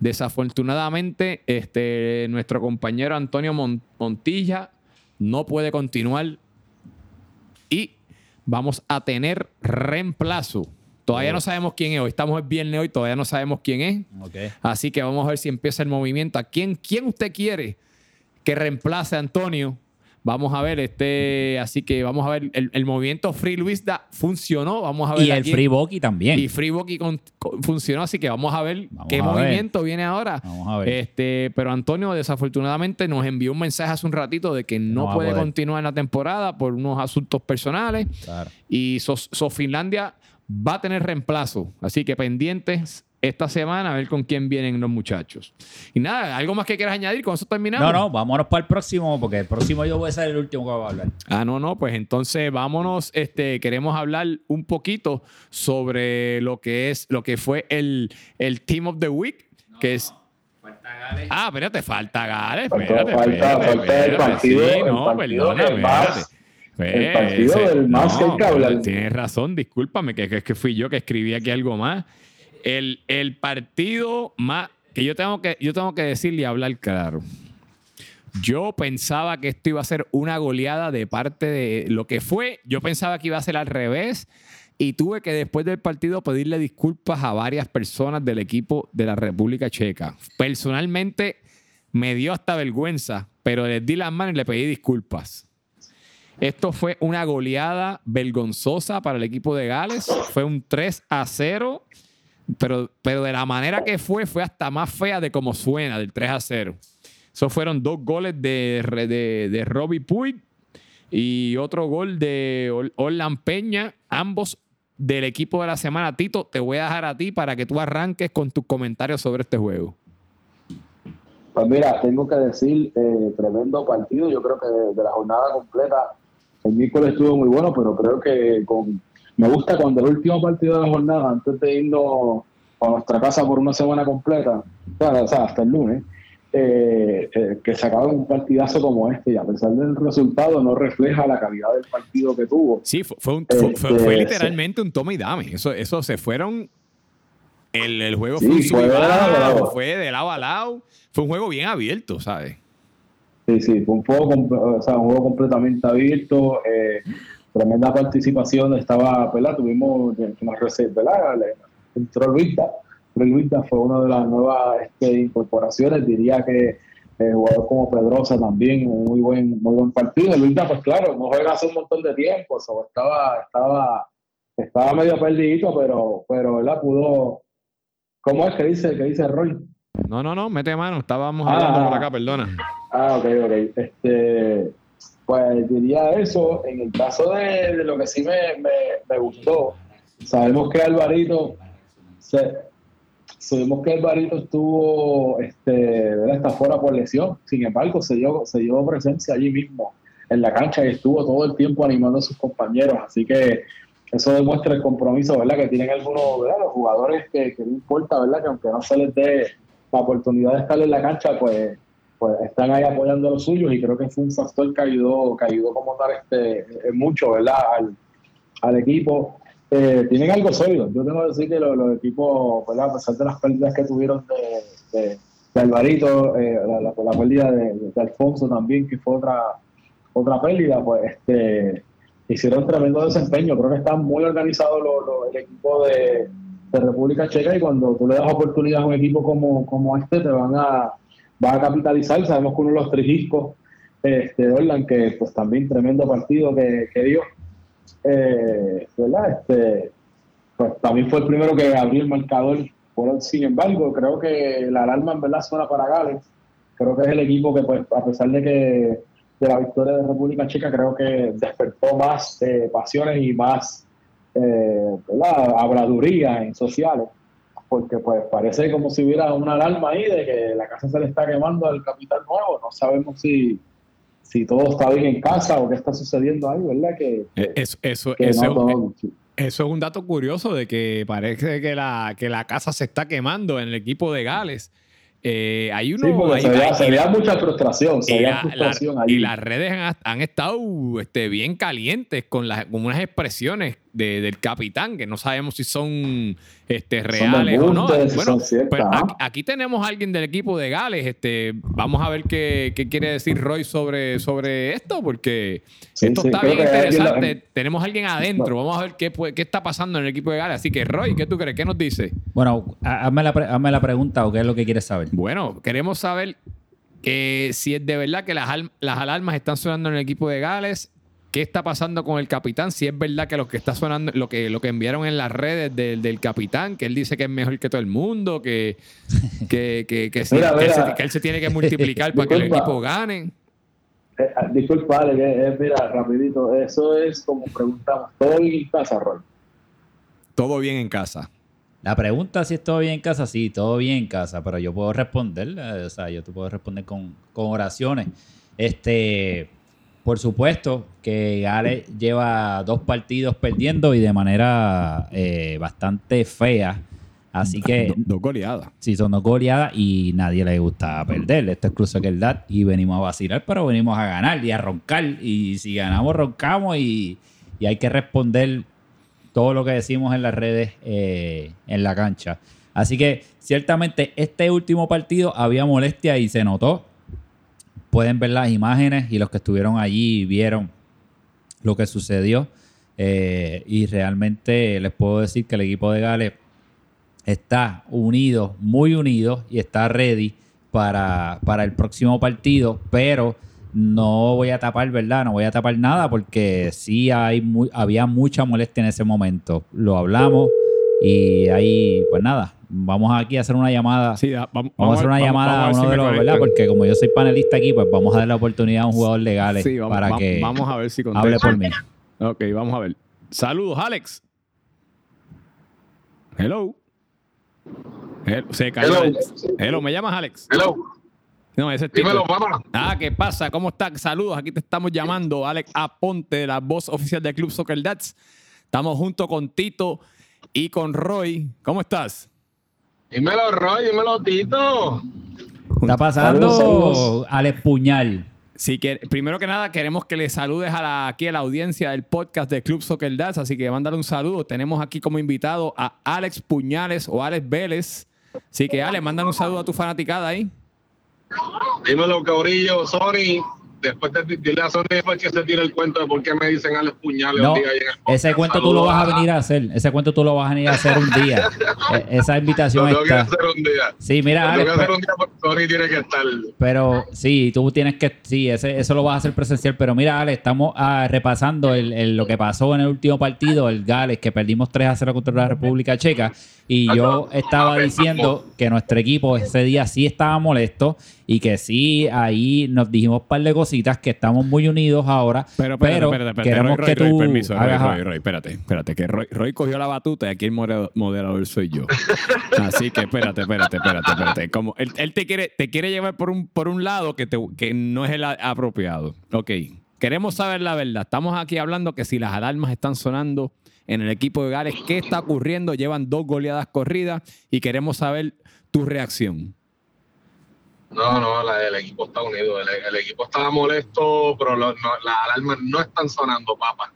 Desafortunadamente, este, nuestro compañero Antonio Montilla no puede continuar y vamos a tener reemplazo. Todavía no sabemos quién es hoy. Estamos el viernes hoy, todavía no sabemos quién es. Así que vamos a ver si empieza el movimiento. ¿A quién, quién usted quiere que reemplace a Antonio? Vamos a ver, este, así que vamos a ver, el, movimiento Free Luisda funcionó, vamos a ver. Y el Free Boki también. Y Free Boki funcionó, así que vamos a ver qué movimiento viene ahora. Vamos a ver. Este, pero Antonio desafortunadamente nos envió un mensaje hace un ratito de que no, puede continuar en la temporada por unos asuntos personales. Claro. Y so, Finlandia va a tener reemplazo, así que pendientes esta semana a ver con quién vienen los muchachos. Y nada, ¿algo más que quieras añadir? Con eso terminamos. No, no, vámonos para el próximo, porque el próximo yo voy a ser el último que va a hablar. Ah, no, no, pues entonces vámonos. Este, queremos hablar un poquito sobre lo que es, lo que fue el, el Team of the Week, que es. Falta Gales. Ah, espérate, falta Gales. Espérate, falta, falta el partido. Sí, no, perdóname, El partido del más que hablar. Tienes razón, discúlpame, que es que fui yo que escribí aquí algo más. El, partido más que yo tengo que, yo tengo que decirle y hablar claro. Yo pensaba que esto iba a ser una goleada de parte de lo que fue. Yo pensaba que iba a ser al revés. Y tuve que después del partido pedirle disculpas a varias personas del equipo de la República Checa. Personalmente me dio hasta vergüenza, pero les di las manos y le pedí disculpas. Esto fue una goleada vergonzosa para el equipo de Gales. Fue un 3 a 0 pero, pero de la manera que fue, fue hasta más fea de como suena, del 3 a 0. Esos fueron dos goles de, de, de Robbie Puig y otro gol de Orlan Peña, ambos del equipo de la semana. Tito, te voy a dejar a ti para que tú arranques con tus comentarios sobre este juego. Pues mira, tengo que decir, eh, tremendo partido. Yo creo que de, la jornada completa, el miércoles estuvo muy bueno, pero creo que con me gusta cuando el último partido de la jornada, antes de irnos a nuestra casa por una semana completa, o sea, hasta el lunes, eh, eh, que se acaba un partidazo como este y a pesar del resultado no refleja la calidad del partido que tuvo. Sí, fue, fue, este, literalmente un toma y dame. Eso, eso se fueron. El, juego fue, fue, de lado, fue de lado a lado. Fue un juego bien abierto, ¿sabes? Sí, sí, fue un juego, o sea, un juego completamente abierto. Eh, tremenda participación. Estaba, ¿verdad? Tuvimos una receta, ¿verdad? Entró Luisa. Luisa fue una de las nuevas este, incorporaciones. Diría que el jugador como Pedrosa también, un muy buen, muy buen partido. Luisa, pues claro, no juega hace un montón de tiempo, estaba, estaba, estaba medio perdido, pero, pero ¿verdad? Pudo. ¿Cómo es que dice, que dice Roy? No, no, no, mete mano, estábamos hablando por acá, perdona. Ah, ok, ok. Este, pues diría eso. En el caso de, lo que sí me, gustó, sabemos que Alvarito, sabemos que Alvarito estuvo, este, está fuera por lesión. Sin embargo, se dio, se dio presencia allí mismo en la cancha y estuvo todo el tiempo animando a sus compañeros. Así que eso demuestra el compromiso, ¿verdad? Que tienen algunos, ¿verdad? Los jugadores que, que no importa, ¿verdad? Que aunque no se les dé la oportunidad de estar en la cancha, pues pues están ahí apoyando a los suyos y creo que fue un factor que ayudó, que ayudó como tal este, mucho, ¿verdad? Al, equipo. Eh, tienen algo sólido. Yo tengo que decir que los, equipos, ¿verdad? A pesar de las pérdidas que tuvieron de, Alvarito, eh, la, pérdida de, Alfonso también, que fue otra otra pérdida, pues este hicieron tremendo desempeño. Creo que están muy organizados el equipo de, República Checa y cuando tú le das oportunidad a un equipo como, como este, te van a va a capitalizar. Sabemos que uno de los tres discos este, Orlan, que pues también tremendo partido que, dio. eh, ¿verdad? Este, pues también fue el primero que abrió el marcador. Por, sin embargo, creo que la alarma en verdad suena para Gales. Creo que es el equipo que, pues, a pesar de que de la victoria de República Checa, creo que despertó más eh, pasiones y más eh, habladuría en sociales porque pues parece como si hubiera una alarma ahí de que la casa se le está quemando al capital nuevo. No sabemos si, si todo está bien en casa o qué está sucediendo ahí, ¿verdad? Que, eh, eso, eso, eso, eso, es un dato curioso de que parece que la, que la casa se está quemando en el equipo de Gales. Eh, hay uno, sí, se, veía, mucha frustración. Se y, frustración y las redes han, estado este, bien calientes con, las, con unas expresiones del capitán que no sabemos si son este, reales o no. Bueno, pues aquí, tenemos a alguien del equipo de Gales. Este, vamos a ver qué, quiere decir Roy sobre, sobre esto, porque esto está bien interesante. Tenemos a alguien adentro. Vamos a ver qué, qué está pasando en el equipo de Gales. Así que, Roy, ¿qué tú crees? ¿Qué nos dice? Bueno, hazme la, hazme la pregunta o qué es lo que quieres saber. Bueno, queremos saber que si es de verdad que las, las alarmas están sonando en el equipo de Gales qué está pasando con el capitán, si es verdad que lo que está sonando, lo que, lo que enviaron en las redes del, capitán, que él dice que es mejor que todo el mundo, que, que, que, que, él se tiene que multiplicar para que el equipo gane. Eh, ah, disculpa, Ale, mira, rapidito, eso es como preguntamos, ¿todo bien en casa, Roy? Todo bien en casa. La pregunta si es todo bien en casa, sí, todo bien en casa, pero yo puedo responder, eh, o sea, yo te puedo responder con, con oraciones. Este, por supuesto que Gales lleva dos partidos perdiendo y de manera eh, bastante fea. Así que. Dos goleadas. Sí, son dos goleadas y nadie le gusta perder. Esto es Cruz DAT y venimos a vacilar, pero venimos a ganar y a roncar. Y si ganamos, roncamos y, hay que responder todo lo que decimos en las redes eh, en la cancha. Así que ciertamente este último partido había molestia y se notó pueden ver las imágenes y los que estuvieron allí vieron lo que sucedió. Eh, y realmente les puedo decir que el equipo de Gales está unido, muy unido y está ready para, para el próximo partido, pero no voy a tapar, ¿verdad? No voy a tapar nada porque sí hay había mucha molestia en ese momento. Lo hablamos y ahí, pues nada, vamos aquí a hacer una llamada. Sí, vamos, a hacer una llamada a uno de los, ¿verdad? Porque como yo soy panelista aquí, pues vamos a dar la oportunidad a un jugador legal para que vamos a ver si hable por mí. Ok, vamos a ver. Saludos, Alex. Hello. Se cayó. Hello. ¿me llamas Alex? Hello. No, ese tipo. Dímelo, mamá. Ah, ¿qué pasa? ¿Cómo estás? Saludos, aquí te estamos llamando, Alex Aponte, la voz oficial del Club Soccer Dats. Estamos junto con Tito y con Roy. ¿Cómo estás? Dímelo, Roy, dímelo, Tito. Está pasando Alex Puñal. Sí, que primero que nada queremos que le saludes a la, aquí a la audiencia del podcast de Club Soccer Dance, así que mandar un saludo. Tenemos aquí como invitado a Alex Puñales o Alex Vélez. Así que Alex, mandan un saludo a tu fanaticada ahí. Dímelo, cabrillo, sorry después de dile a Sony fue que se tire el cuento de por qué me dicen Alex Puñales no, Ese cuento tú lo vas a venir a hacer. Ese cuento tú lo vas a venir a hacer un día. E, esa invitación lo está. hacer un día. Sí, mira, Alex, hacer un día Sony tiene que estar. Pero sí, tú tienes que. Sí, ese, eso lo vas a hacer presencial. Pero mira, Alex, estamos ah, repasando el, lo que pasó en el último partido, el Gales, que perdimos 3 a 0 contra la República Checa. Y yo estaba diciendo que nuestro equipo ese día sí estaba molesto y que sí, ahí nos dijimos un par de cositas que estamos muy unidos ahora. Pero, pero queremos que tú. permiso, Roy, Roy, espérate, espérate, que Roy, cogió la batuta y aquí el moderador soy yo. Así que espérate, espérate, espérate, espérate. Como él, te quiere, te quiere llevar por un, por un lado que, te, que no es el apropiado. Ok. Queremos saber la verdad. Estamos aquí hablando que si las alarmas están sonando en el equipo de Gales. ¿Qué está ocurriendo? Llevan dos goleadas corridas y queremos saber tu reacción. No, no, el equipo está unido. El, equipo estaba molesto, pero las alarmas no están sonando, papá.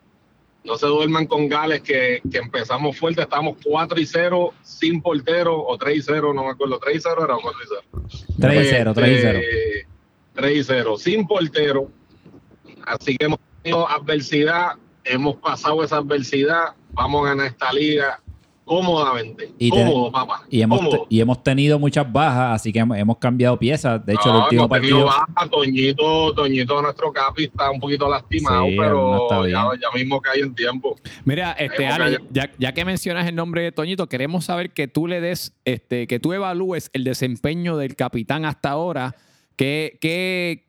No se duerman con Gales, que, empezamos fuerte. Estábamos 4 y 0 sin portero, o 3 y 0, no me acuerdo. 3 y 0 era 4 y 0. 3 y 0, 3 y 0. 3 y 0, sin portero. Así que hemos tenido adversidad, hemos pasado esa adversidad vamos a ganar esta liga cómodamente. Y te- Cómodo, papá. Y hemos, Cómodo. y hemos tenido muchas bajas, así que hemos, hemos cambiado piezas. De hecho, el No, último hemos tenido partido. baja, Toñito, Toñito, nuestro capi, está un poquito lastimado, Sí, no pero ya, ya mismo cae en tiempo. Mira, este, caído. ya, ya que mencionas el nombre de Toñito, queremos saber que tú le des, este, que tú evalúes el desempeño del capitán hasta ahora. ¿Qué, qué,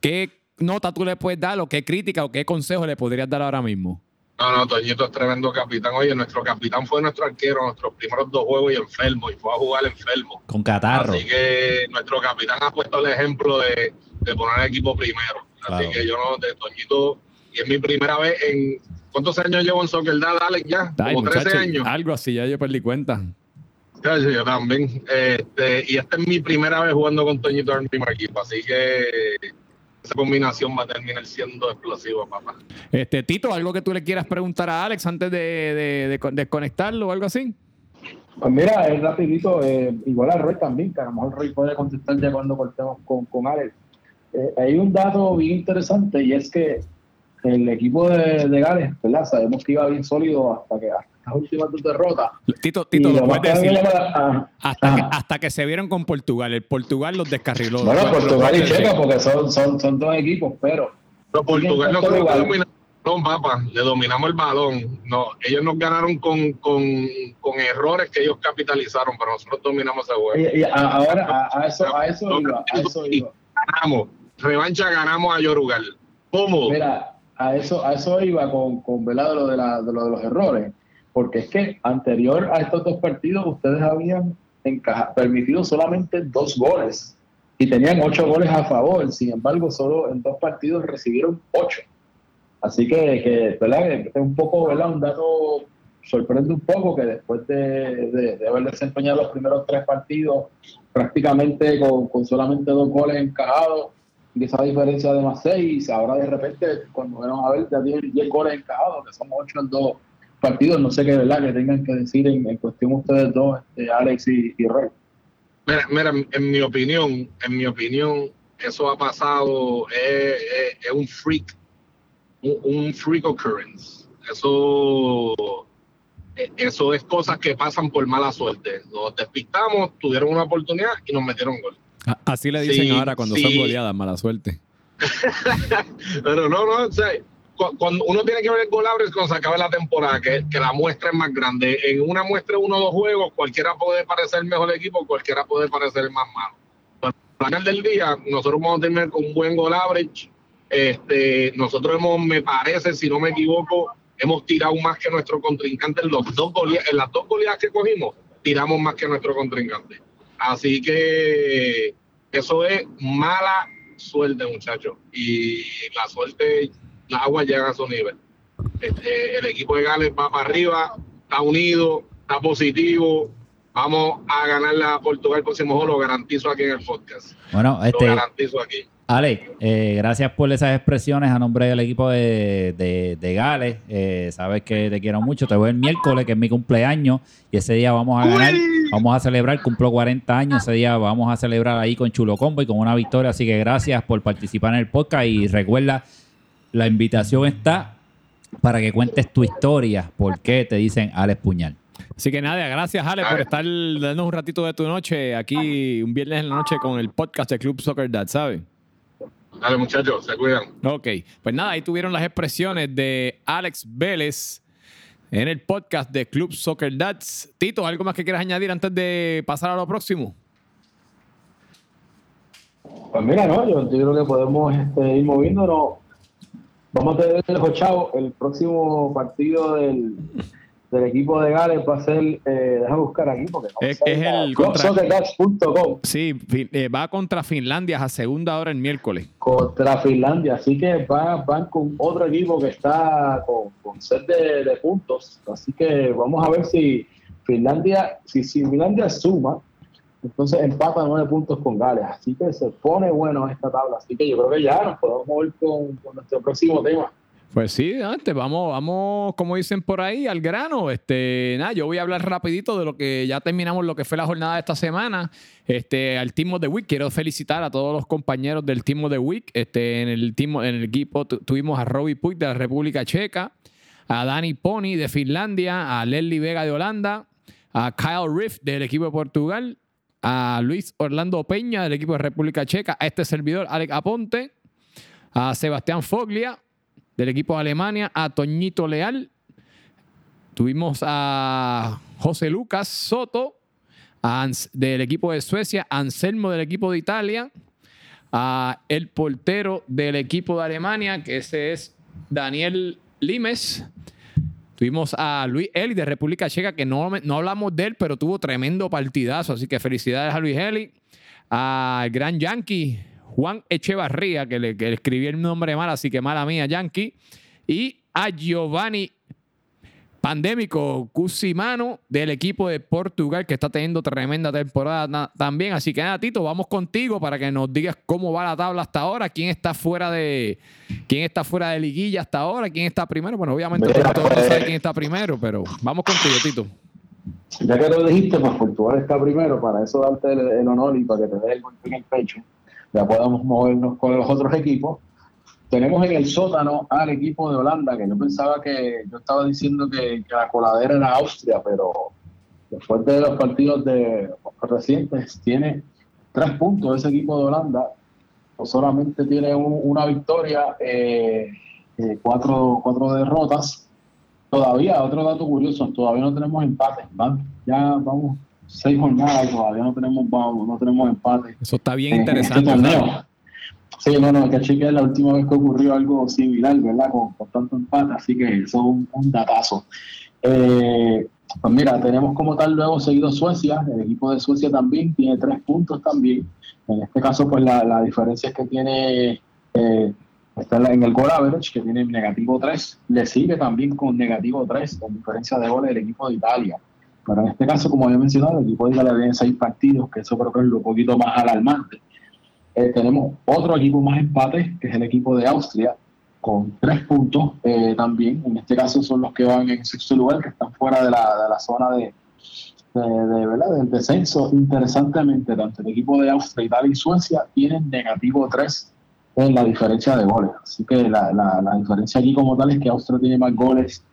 qué nota tú le puedes dar o qué crítica o qué consejo le podrías dar ahora mismo? No, no, Toñito es tremendo capitán. Oye, nuestro capitán fue nuestro arquero nuestros primeros dos juegos y enfermo, y fue a jugar enfermo. Con catarro. Así que nuestro capitán ha puesto el ejemplo de, de poner al equipo primero. Así Claro. que yo no, de Toñito, y es mi primera vez en. ¿Cuántos años llevo en Soccer Dad, Alex? Ya, Ay, como 13 muchacho, años. Algo así, ya yo perdí cuenta. Yo también. Este, y esta es mi primera vez jugando con Toñito en el mismo equipo. Así que esa combinación va a terminar siendo explosiva, papá. Este, Tito, ¿algo que tú le quieras preguntar a Alex antes de, de, de con- desconectarlo o algo así? Pues mira, es rapidito, eh, igual a Roy también, que a lo mejor Roy puede contestar ya cuando cortemos con, con Alex. Eh, hay un dato bien interesante y es que el equipo de, de Gales, ¿verdad? Sabemos que iba bien sólido hasta que hasta las últimas dos derrotas. Tito, Tito, lo puedes decir. la- ah, Hasta que, Ajá. hasta que se vieron con Portugal. El Portugal los descarriló. bueno, Portugal y. Checa, porque son, son, son dos equipos, pero Pero Portugal no no, papá, le dominamos el balón. No, ellos nos ganaron con, con, con errores que ellos capitalizaron, pero nosotros dominamos ese juego. y- y a- ahora a, a eso, a eso iba, a eso iba. Ganamos, revancha, ganamos a Yorugal. ¿Cómo? Mira, a eso, a eso iba con, con ¿verdad? de lo de, la- de lo de los errores. Porque es que anterior a estos dos partidos ustedes habían permitido solamente dos goles y tenían ocho goles a favor. Sin embargo, solo en dos partidos recibieron ocho. Así que, que, ¿verdad? Es un poco, ¿verdad? Un dato sorprende un poco que después de, de- de haber desempeñado los primeros tres partidos prácticamente con, con solamente dos goles encajados y esa diferencia de más seis, ahora de repente cuando vamos a ver ya tienen 10 goles encajados, que somos ocho en dos partidos, no sé qué verdad que tengan que decir en, en cuestión ustedes dos, este, Alex y, y Rey. Mira, mira, en mi opinión, en mi opinión, eso ha pasado, es, es- es un freak, un, un freak occurrence. Eso, eh, eso es cosas que pasan por mala suerte. Nos despistamos, tuvieron una oportunidad y nos metieron gol. A- Así le dicen Sí, ahora cuando sí. son goleadas, mala suerte. Pero no, no, o sea, cuando uno tiene que ver el gol average cuando se acabe la temporada, que, que la muestra es más grande. En una muestra uno o dos juegos, cualquiera puede parecer el mejor equipo, cualquiera puede parecer más malo. Al final del día, nosotros vamos a con un buen gol average. Este, nosotros hemos, me parece, si no me equivoco, hemos tirado más que nuestro contrincante en, los dos golea- en las dos goleadas que cogimos, tiramos más que nuestro contrincante. Así que eso es mala suerte, muchachos. Y la suerte, la agua llega a su nivel. Este, el equipo de Gales va para arriba, está unido, está positivo. Vamos a ganarle a Portugal el próximo juego, lo garantizo aquí en el podcast. Bueno, Lo este, garantizo aquí. Ale, eh, gracias por esas expresiones a nombre del equipo de, de- de Gales. Eh, sabes que te quiero mucho. Te voy el miércoles, que es mi cumpleaños, y ese día vamos a ganar. Vamos a celebrar, cumplo 40 años. Ese día vamos a celebrar ahí con Chulo Combo y con una victoria. Así que gracias por participar en el podcast. Y recuerda, la invitación está para que cuentes tu historia. ¿Por qué te dicen Alex Puñal? Así que nada, gracias Ale por estar dándonos un ratito de tu noche aquí un viernes en la noche con el podcast de Club Soccer Dad, ¿sabes? Dale, muchachos, se cuidan. Ok, pues nada, ahí tuvieron las expresiones de Alex Vélez en el podcast de Club Soccer Dads. Tito, ¿algo más que quieras añadir antes de pasar a lo próximo? Pues mira, no, yo, yo creo que podemos este, ir moviéndonos. Vamos a tener el chavos. El próximo partido del, del equipo de Gales va a ser, eh, déjame buscar aquí porque no Es- es el contra- Sí, eh, va contra Finlandia a segunda hora el miércoles. contra Finlandia. Así que van, van con otro equipo que está con, con set de, de puntos. Así que vamos a ver si Finlandia, si, si Finlandia suma, entonces empata nueve puntos con Gales. Así que se pone bueno esta tabla. Así que yo creo que ya nos podemos mover con, nuestro próximo tema. Pues sí, antes vamos, vamos, como dicen por ahí, al grano. Este, nada, yo voy a hablar rapidito de lo que ya terminamos lo que fue la jornada de esta semana. Este, al Team of the Week, quiero felicitar a todos los compañeros del Team of the Week. Este, en el team, en el equipo tu- tuvimos a Robbie Puig de la República Checa, a Dani Pony de Finlandia, a Leslie Vega de Holanda, a Kyle Riff del equipo de Portugal, a Luis Orlando Peña del equipo de República Checa, a este servidor, Alex Aponte, a Sebastián Foglia del equipo de Alemania, a Toñito Leal. Tuvimos a José Lucas Soto del equipo de Suecia, Anselmo del equipo de Italia, a el portero del equipo de Alemania, que ese es Daniel Limes. Tuvimos a Luis Eli de República Checa, que no, no hablamos de él, pero tuvo tremendo partidazo. Así que felicidades a Luis Eli. Al gran Yankee, Juan Echevarría, que le, que escribí el nombre mal, así que mala mía, Yankee. Y a Giovanni Pandémico Cusimano del equipo de Portugal que está teniendo tremenda temporada también. Así que nada, Tito, vamos contigo para que nos digas cómo va la tabla hasta ahora, quién está fuera de quién está fuera de liguilla hasta ahora, quién está primero. Bueno, obviamente todos no pues, saben quién está primero, pero vamos contigo, Tito. Ya que lo dijiste, pues Portugal está primero, para eso darte el, honor y para que te dé el golpe en el pecho, ya podamos movernos con los otros equipos. Tenemos en el sótano al equipo de Holanda, que yo pensaba que yo estaba diciendo que, la coladera era Austria, pero después de los partidos de recientes tiene tres puntos ese equipo de Holanda. No solamente tiene una victoria, eh, eh, cuatro, cuatro derrotas. Todavía, otro dato curioso, todavía no tenemos empate. Ya vamos seis jornadas y todavía no tenemos, no tenemos empate. Eso está bien este interesante. Sí, no, no, que cheque la última vez que ocurrió algo similar, ¿verdad? Con, tanto empate, así que eso es un, datazo. Eh, pues mira, tenemos como tal luego seguido Suecia, el equipo de Suecia también tiene tres puntos también. En este caso, pues la, diferencia es que tiene, eh, está en el goal average, que tiene negativo 3, le sigue también con negativo 3, con diferencia de goles el equipo de Italia. Pero en este caso, como había mencionado, el equipo de Italia tiene seis partidos, que eso creo que es lo poquito más alarmante. Eh, tenemos otro equipo más empate, que es el equipo de Austria, con tres puntos eh, también. En este caso son los que van en sexto lugar, que están fuera de la, de la zona de, de, ¿verdad? del descenso. Interesantemente, tanto el equipo de Austria, Italia y Suecia tienen negativo tres en la diferencia de goles. Así que la, la, diferencia aquí como tal es que Austria tiene más goles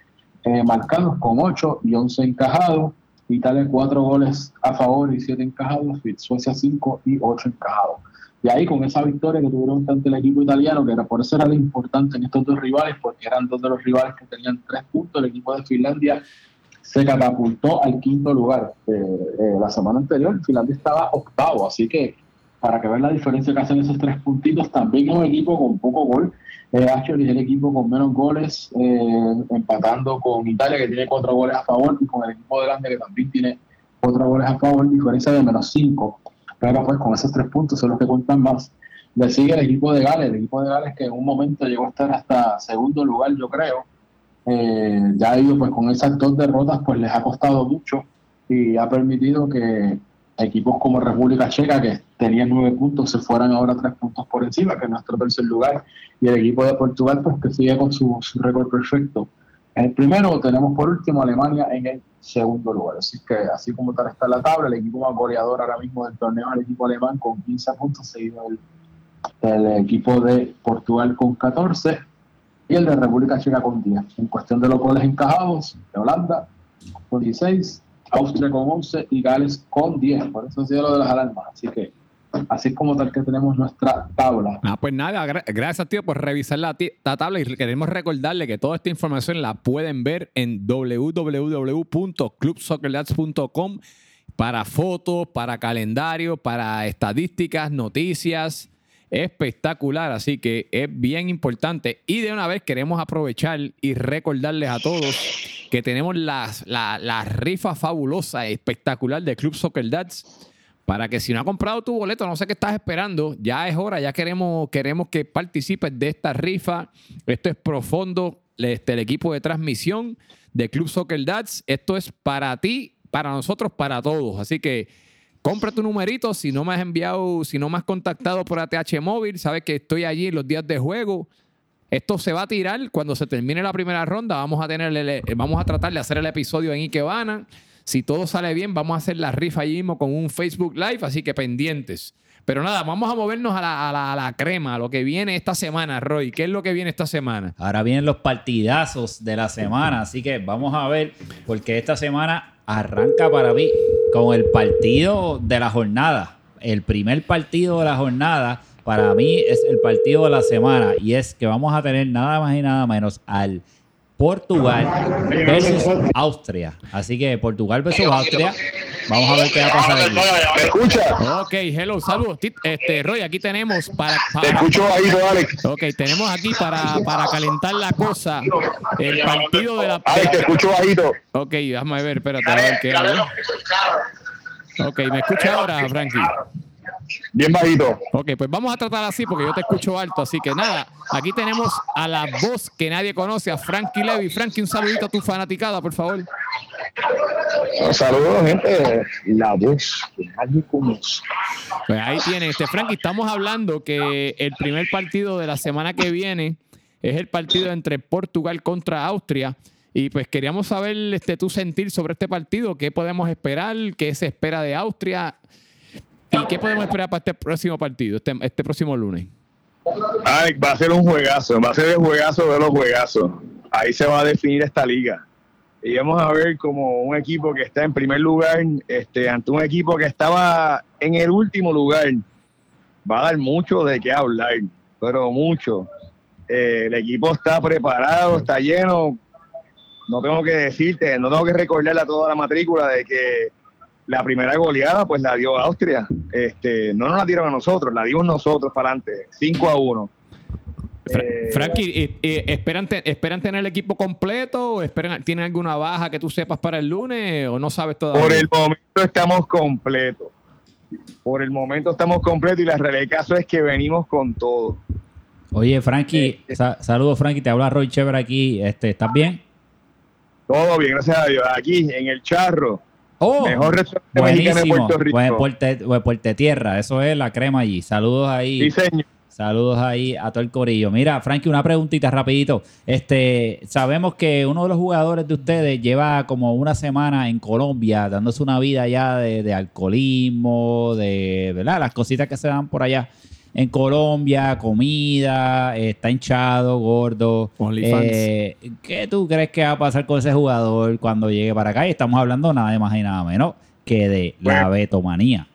eh, marcados con 8 y 11 encajados. Italia 4 goles a favor y 7 encajados. Suecia 5 y 8 encajados. Y ahí con esa victoria que tuvieron ante el equipo italiano, que era por eso era lo importante en estos dos rivales, porque eran dos de los rivales que tenían tres puntos, el equipo de Finlandia se catapultó al quinto lugar. Eh, eh, la semana anterior Finlandia estaba octavo, así que para que vean la diferencia que hacen esos tres puntitos, también es un equipo con poco gol. Eh, es el equipo con menos goles, eh, empatando con Italia, que tiene cuatro goles a favor, y con el equipo de Holanda, que también tiene cuatro goles a favor, diferencia de menos cinco. Pero pues con esos tres puntos son los que cuentan más. Le sigue el equipo de Gales, el equipo de Gales que en un momento llegó a estar hasta segundo lugar, yo creo. Eh, ya ellos pues con esas dos derrotas pues les ha costado mucho y ha permitido que equipos como República Checa que tenían nueve puntos se fueran ahora tres puntos por encima que es nuestro tercer lugar y el equipo de Portugal pues que sigue con su, su récord perfecto en el primero tenemos por último Alemania en el segundo lugar. Así que así como tal está la tabla, el equipo más goleador ahora mismo del torneo es el equipo alemán con 15 puntos, seguido el, equipo de Portugal con 14 y el de República Checa con 10. En cuestión de los goles encajados, de Holanda con 16, Austria con 11 y Gales con 10. Por eso ha sido lo de las alarmas. Así que Así como tal que tenemos nuestra tabla. Ah, pues nada, gracias tío por revisar la, tabla y queremos recordarle que toda esta información la pueden ver en www.clubsoccerlads.com para fotos, para calendario, para estadísticas, noticias. Espectacular, así que es bien importante. Y de una vez queremos aprovechar y recordarles a todos que tenemos la, la rifa fabulosa, espectacular de Club Soccer Dads para que si no ha comprado tu boleto, no sé qué estás esperando, ya es hora, ya queremos, queremos que participes de esta rifa. Esto es profundo, este, el equipo de transmisión de Club Soccer Dads. Esto es para ti, para nosotros, para todos. Así que compra tu numerito. Si no me has enviado, si no me has contactado por ATH Móvil, sabes que estoy allí los días de juego. Esto se va a tirar cuando se termine la primera ronda. Vamos a, tener vamos a tratar de hacer el episodio en Ikebana. Si todo sale bien, vamos a hacer la rifa allí mismo con un Facebook Live, así que pendientes. Pero nada, vamos a movernos a la, crema, a lo que viene esta semana, Roy. ¿Qué es lo que viene esta semana? Ahora vienen los partidazos de la semana, así que vamos a ver, porque esta semana arranca para mí con el partido de la jornada. El primer partido de la jornada para mí es el partido de la semana y es que vamos a tener nada más y nada menos al Portugal versus Austria. Así que Portugal versus Austria. Vamos a ver qué va a pasar aquí. ¿Me escucha? Ok, hello, saludos. Este, Roy, aquí tenemos para, Te escucho ahí, Alex. Ok, tenemos aquí para, para calentar la cosa el partido de la... Alex, te escucho bajito. Ok, déjame ver, espérate, a ver qué hago. Ok, ¿me escucha ahora, Frankie? Bien bajito. Ok, pues vamos a tratar así porque yo te escucho alto. Así que nada, aquí tenemos a la voz que nadie conoce, a Frankie Levy. Frankie, un saludito a tu fanaticada, por favor. Saludos, gente. La voz que nadie conoce. Pues ahí tienen, este Frankie, estamos hablando que el primer partido de la semana que viene es el partido entre Portugal contra Austria. Y pues queríamos saber este, tu sentir sobre este partido, qué podemos esperar, qué se espera de Austria y qué podemos esperar para este próximo partido, este, este próximo lunes. Va a ser un juegazo. Va a ser el juegazo de los juegazos. Ahí se va a definir esta liga. Y vamos a ver como un equipo que está en primer lugar este, ante un equipo que estaba en el último lugar. Va a dar mucho de qué hablar, pero mucho. Eh, el equipo está preparado, está lleno. No tengo que decirte, no tengo que recordarle a toda la matrícula de que la primera goleada pues la dio Austria. Este, no nos la dieron a nosotros, la dimos nosotros para adelante, 5 a 1. Fra- Eh, Frankie, eh, eh, ¿esperan, te- ¿esperan tener el equipo completo o esperan, tienen alguna baja que tú sepas para el lunes o no sabes todavía? Por el momento estamos completos. Por el momento estamos completos y la realidad del caso es que venimos con todo. Oye, Frankie, sa- saludos, Frankie. Te habla Roy Chever aquí. Este, ¿Estás bien? Todo bien, gracias a Dios. Aquí en el Charro, Oh, mejor restaurante mexicano de buenísimo. Puerto Rico. Buen Puerto, buen Puerto Tierra, eso es la crema allí. Saludos ahí. Sí, señor. Saludos ahí a todo el corillo. Mira, Frankie, una preguntita rapidito. Este, sabemos que uno de los jugadores de ustedes lleva como una semana en Colombia dándose una vida ya de, de alcoholismo, de ¿verdad? las cositas que se dan por allá en Colombia, comida, eh, está hinchado, gordo. Eh, ¿Qué tú crees que va a pasar con ese jugador cuando llegue para acá? Y estamos hablando nada más y nada menos que de la betomanía.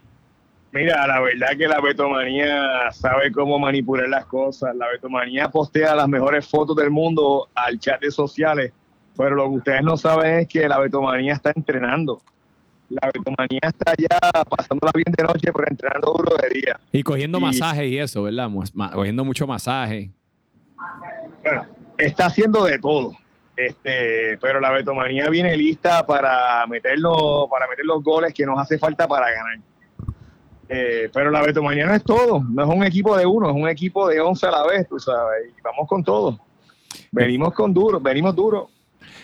Mira, la verdad que la betomanía sabe cómo manipular las cosas. La betomanía postea las mejores fotos del mundo al chat de sociales, pero lo que ustedes no saben es que la betomanía está entrenando. La betomanía está ya pasándola bien de noche, pero entrenando duro de día. Y cogiendo Y- masajes y eso, ¿verdad? Cogiendo mucho masaje. Bueno, está haciendo de todo. Este, pero la betomanía viene lista para meterlo, para meter los goles que nos hace falta para ganar. Eh, pero la betomanía no es todo, no es un equipo de uno, es un equipo de 11 a la vez, tú sabes, y vamos con todo. Venimos con duro, venimos duro.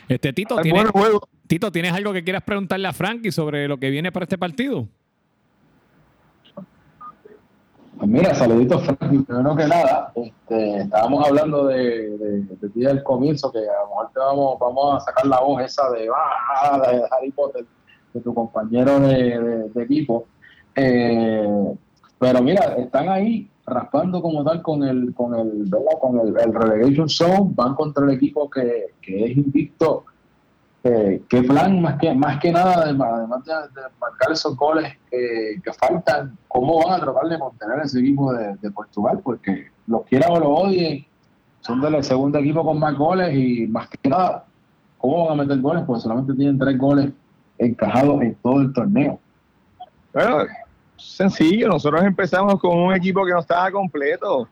Este Tito, Hay ¿tienes, buenos juegos. Tito, ¿tienes algo que quieras preguntarle a Frankie sobre lo que viene para este partido? Pues mira, saluditos, Frankie. Primero que nada, este, estábamos hablando de, de, de ti del comienzo, que a lo mejor te vamos, vamos a sacar la voz esa de, ah, de Harry Potter, de tu compañero de, equipo. Eh, pero mira, están ahí raspando como tal con el, con el, ¿verdad? Con el, el relegation zone, van contra el equipo que, que es invicto. Eh, ¿Qué plan más que más que nada, además de, de marcar esos goles que, que faltan, cómo van a tratar de mantener ese equipo de, de Portugal? Porque los quieran o los odien, son del segundo equipo con más goles y más que nada, ¿cómo van a meter goles? Porque solamente tienen tres goles encajados en todo el torneo. Bueno, sencillo, nosotros empezamos con un equipo que no estaba completo.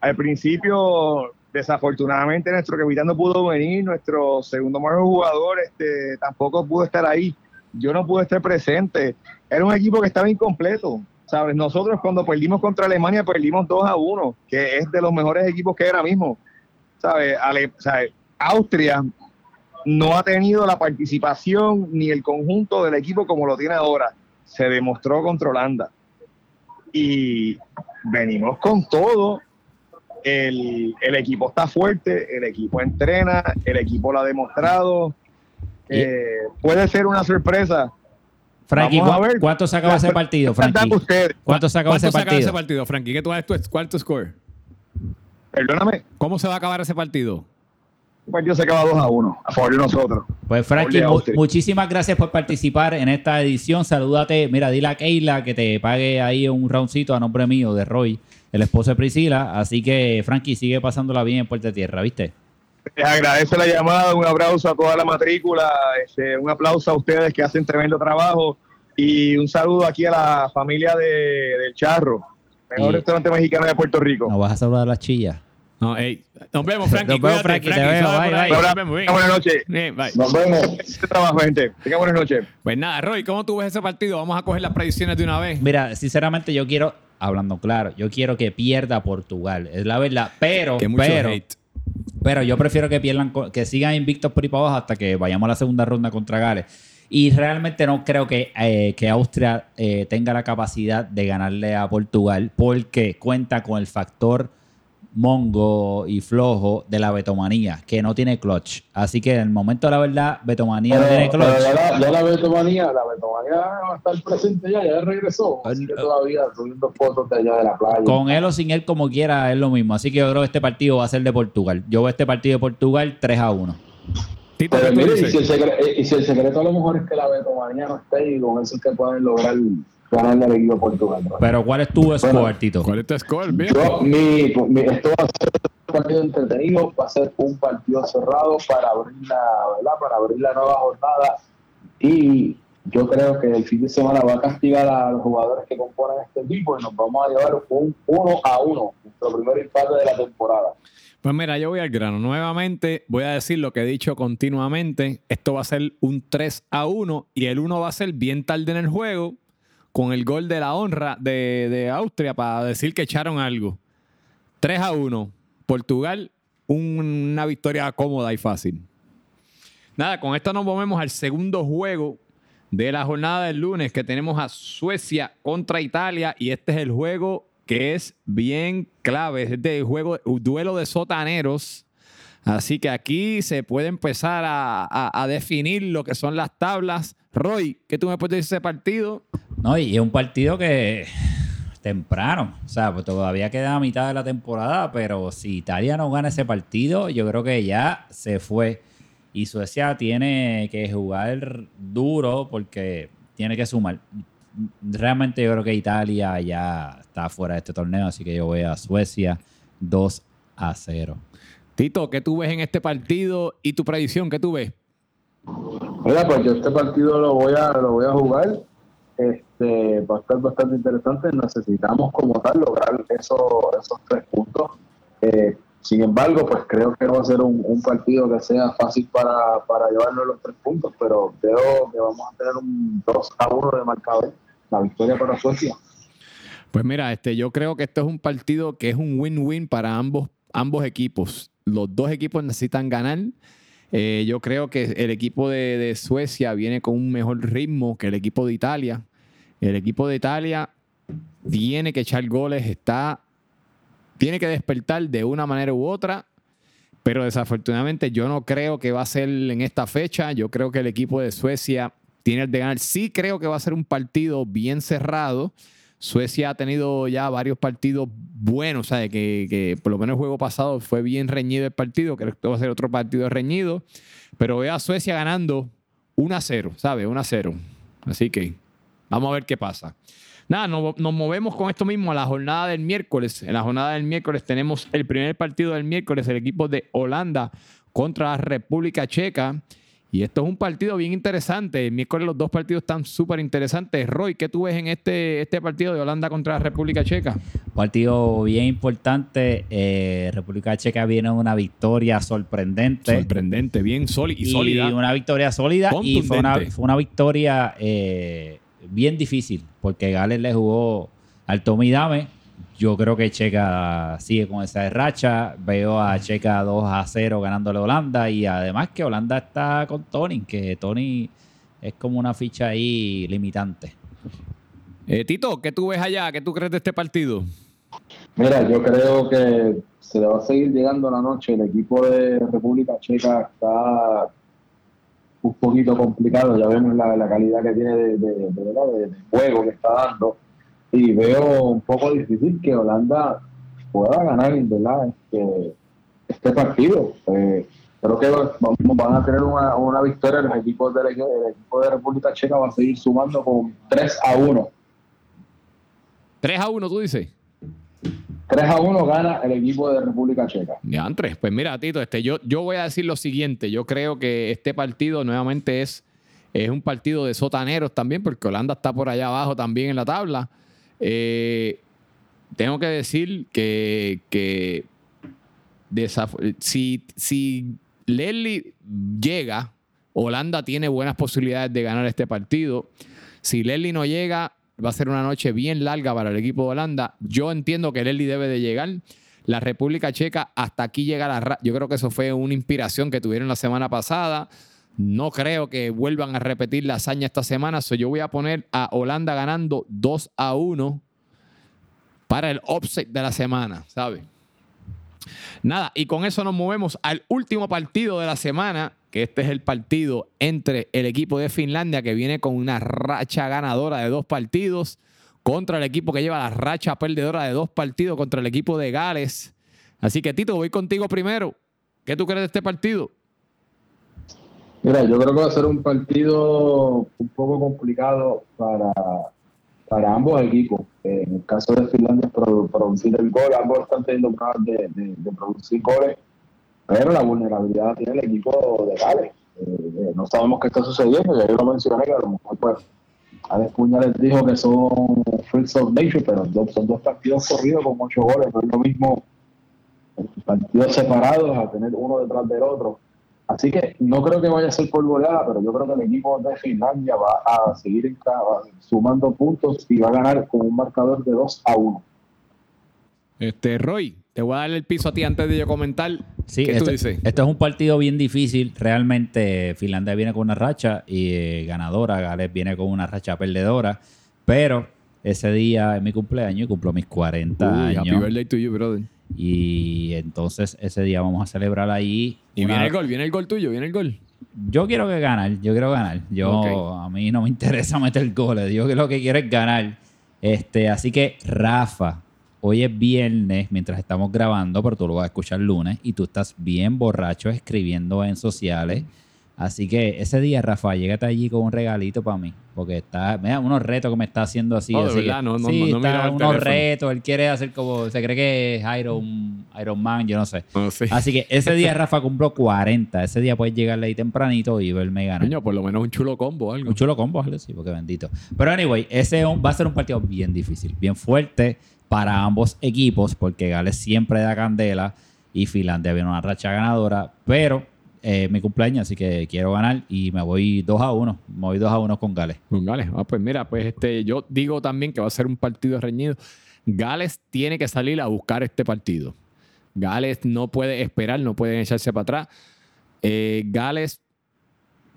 Al principio, desafortunadamente, nuestro capitán no pudo venir, nuestro segundo mejor jugador este, tampoco pudo estar ahí. Yo no pude estar presente. Era un equipo que estaba incompleto. ¿Sabes? Nosotros cuando perdimos contra Alemania perdimos 2 a 1, que es de los mejores equipos que hay ahora mismo. ¿Sabes? Ale- ¿sabes? Austria no ha tenido la participación ni el conjunto del equipo como lo tiene ahora se demostró contra Holanda. Y venimos con todo. El, el equipo está fuerte, el equipo entrena, el equipo lo ha demostrado. Eh, puede ser una sorpresa. Frankie, Vamos a ¿cu- ver. ¿cuánto se acabó ese partido, Frankie? ¿Cuánto se ¿Cuánto ese se acaba partido? ese partido, Frankie? ¿Qué tú, tu, ¿Cuál tu score? perdóname, ¿Cómo se va a acabar ese partido? El partido se acaba 2 a 1 a favor de nosotros. Pues Frankie, mu muchísimas gracias por participar en esta edición. Salúdate. Mira, dile a Keila que te pague ahí un roundcito a nombre mío de Roy, el esposo de Priscila. Así que, Frankie, sigue pasándola bien en Puerta Tierra, ¿viste? Les agradezco la llamada, un abrazo a toda la matrícula, este, un aplauso a ustedes que hacen tremendo trabajo y un saludo aquí a la familia de, del Charro, mejor Y- restaurante mexicano de Puerto Rico. ¿Nos vas a saludar a las chillas? No, nos vemos, Frankie. Nos vemos, Frankie, te veo, suave bye, por ahí, bye. nos vemos, bien. Buenas noches. Bien, bye. Nos vemos. Este trabajo, gente. Tengan buenas noches. Pues nada, Roy, ¿cómo tú ves ese partido? Vamos a coger las predicciones de una vez. Mira, sinceramente yo quiero, hablando claro, yo quiero que pierda Portugal. Es la verdad. Pero, Que mucho pero, hate. pero yo prefiero que pierdan, que sigan invictos por ahí para abajo hasta que vayamos a la segunda ronda contra Gales. Y realmente no creo que, eh, que Austria eh, tenga la capacidad de ganarle a Portugal porque cuenta con el factor mongo y flojo de la betomanía, que no tiene clutch. Así que en el momento de la verdad, betomanía no tiene Pero, clutch. pero ya, la, ya la Betomanía, la Betomanía va a estar presente ya, ya regresó. Así que todavía subiendo fotos de allá de la playa. Con él o sin él, como quiera, es lo mismo. Así que yo creo que este partido va a ser de Portugal. Yo veo este partido de Portugal 3 a 1. Tito, Pero ¿qué tú mire, y dices? si, el secreto, y si el secreto a lo mejor es que la Betomanía no esté y con eso es que pueden lograr ganar el equipo Portugal. ¿no? Pero ¿cuál es tu score, Tito? ¿Cuál es tu score? Bien. Yo, mi, mi- esto va a ser un partido entretenido, va a ser un partido cerrado para abrir la, ¿verdad? Para abrir la nueva jornada y yo creo que el fin de semana va a castigar a los jugadores que componen este equipo y nos vamos a llevar un 1 a 1, nuestro primer empate de la temporada. Pues mira, yo voy al grano. Nuevamente voy a decir lo que he dicho continuamente. Esto va a ser un 3 a 1 y el 1 va a ser bien tarde en el juego con el gol de la honra de, Austria para decir que echaron algo. 3 a 1. Portugal, un- una victoria cómoda y fácil. Nada, con esto nos movemos al segundo juego de la jornada del lunes que tenemos a Suecia contra Italia y este es el juego que es bien clave, es de juego, un duelo de sotaneros. Así que aquí se puede empezar a, a- a definir lo que son las tablas. Roy, ¿qué tú me puedes decir de ese partido? No, y es un partido que temprano. O sea, pues todavía queda a mitad de la temporada, pero si Italia no gana ese partido, yo creo que ya se fue. Y Suecia tiene que jugar duro porque tiene que sumar. Realmente yo creo que Italia ya está fuera de este torneo, así que yo voy a Suecia 2 a 0. Tito, ¿qué tú ves en este partido y tu predicción? ¿Qué tú ves? Mira, pues yo este partido lo voy a, lo voy a jugar. Este, va a estar bastante interesante. Necesitamos como tal lograr esos, esos tres puntos. Eh, sin embargo, pues creo que no va a ser un, un partido que sea fácil para, para llevarnos los tres puntos, pero creo que vamos a tener un 2 a 1 de marcador. La victoria para Suecia. Pues mira, este, yo creo que esto es un partido que es un win-win para ambos, ambos equipos. Los dos equipos necesitan ganar. Eh, yo creo que el equipo de, de Suecia viene con un mejor ritmo que el equipo de Italia. El equipo de Italia tiene que echar goles, está, tiene que despertar de una manera u otra. Pero desafortunadamente yo no creo que va a ser en esta fecha. Yo creo que el equipo de Suecia tiene el de ganar. Sí creo que va a ser un partido bien cerrado. Suecia ha tenido ya varios partidos buenos, ¿sabes? Que, que por lo menos el juego pasado fue bien reñido el partido. Creo que va a ser otro partido reñido. Pero veo a Suecia ganando 1 a 0, ¿sabes? 1 a 0. Así que vamos a ver qué pasa. Nada, nos, nos movemos con esto mismo a la jornada del miércoles. En la jornada del miércoles tenemos el primer partido del miércoles, el equipo de Holanda contra la República Checa. Y esto es un partido bien interesante. El miércoles los dos partidos están súper interesantes. Roy, ¿qué tú ves en este, este partido de Holanda contra la República Checa? Partido bien importante. Eh, República Checa viene una victoria sorprendente. Sorprendente, bien sólida y sólida. una victoria sólida y fue una, Contundente. fue una victoria eh, bien difícil porque Gales le jugó al Tommy Dame. Yo creo que Checa sigue con esa racha. Veo a Checa 2 a 0 ganándole a Holanda y además que Holanda está con Tony, que Tony es como una ficha ahí limitante. Eh, Tito, ¿qué tú ves allá? ¿Qué tú crees de este partido? Mira, yo creo que se le va a seguir llegando la noche. El equipo de República Checa está un poquito complicado. Ya vemos la, calidad que tiene de, de, de, juego que está dando. Y veo un poco difícil que Holanda pueda ganar ¿verdad? Este, este partido. Eh, creo que van a tener una, una victoria. Los equipos del el equipo de República Checa va a seguir sumando con 3 a 1. 3 a 1, tú dices. 3 a 1 gana el equipo de República Checa. Ya, Andrés, pues mira, Tito, este, yo, yo voy a decir lo siguiente. Yo creo que este partido nuevamente es, es un partido de sotaneros también, porque Holanda está por allá abajo también en la tabla. Eh, tengo que decir que, que si, si Leslie llega, Holanda tiene buenas posibilidades de ganar este partido. Si Leslie no llega, va a ser una noche bien larga para el equipo de Holanda. Yo entiendo que Leslie debe de llegar. La República Checa hasta aquí llega la... Yo creo que eso fue una inspiración que tuvieron la semana pasada. No creo que vuelvan a repetir la hazaña esta semana. So yo voy a poner a Holanda ganando 2 a 1 para el offset de la semana, ¿sabes? Nada, y con eso nos movemos al último partido de la semana, este es el partido entre el equipo de Finlandia, que viene con una racha ganadora de dos partidos, contra el equipo que lleva la racha perdedora de dos partidos contra el equipo de Gales. Así que Tito, voy contigo primero. ¿Qué tú crees de este partido? Mira, yo creo que va a ser un partido un poco complicado para, para ambos equipos. Eh, en el caso de Finlandia, producir el gol, ambos están teniendo de, de, producir goles, pero la vulnerabilidad tiene el equipo de Gales. Eh, eh, no sabemos qué está sucediendo, ya yo lo mencioné que a lo mejor pues Alex Puña les dijo que son freaks of nature, pero son dos partidos corridos con ocho goles, no es lo mismo partidos separados a tener uno detrás del otro. Así que no creo que vaya a ser por goleada, pero yo creo que el equipo de Finlandia va a seguir sumando puntos y va a ganar con un marcador de 2 a 1. Este, Roy, te voy a dar el piso a ti antes de yo comentar. Sí, ¿Qué esto, tú dices? Esto es un partido bien difícil. Realmente Finlandia viene con una racha y eh, ganadora, Gales viene con una racha perdedora. Pero ese día es mi cumpleaños y cumplo mis 40 años. Happy birthday to you, brother. Y entonces ese día vamos a celebrar ahí. Y viene el gol, viene el gol tuyo, viene el gol. Yo quiero que ganar, yo quiero ganar. Yo a mí no me interesa meter goles, yo lo que quiero es ganar. Este, así que Rafa, hoy es viernes mientras estamos grabando, pero tú lo vas a escuchar lunes y tú estás bien borracho escribiendo en sociales Así que ese día, Rafa, llégate allí con un regalito para mí. Porque está, mira, unos retos que me está haciendo así. Oh, así verdad, no, no, sí, no, está unos retos. Él quiere hacer como, se cree que es Iron, Iron Man, yo no sé. Así que ese día, Rafa, cumplo 40. Ese día puedes llegarle ahí tempranito y verme ganar. Coño, por lo menos un chulo combo algo. Un chulo combo, algo sí, porque bendito. Pero anyway, ese va a ser un partido bien difícil, bien fuerte para ambos equipos, porque Gales siempre da candela y Finlandia viene una racha ganadora, pero eh, mi cumpleaños, así que quiero ganar y me voy 2 a 1. Me voy 2 a 1 con Gales. Con Gales. Ah, pues mira, pues este, yo digo también que va a ser un partido reñido. Gales tiene que salir a buscar este partido. Gales no puede esperar, no puede echarse para atrás. Eh, Gales,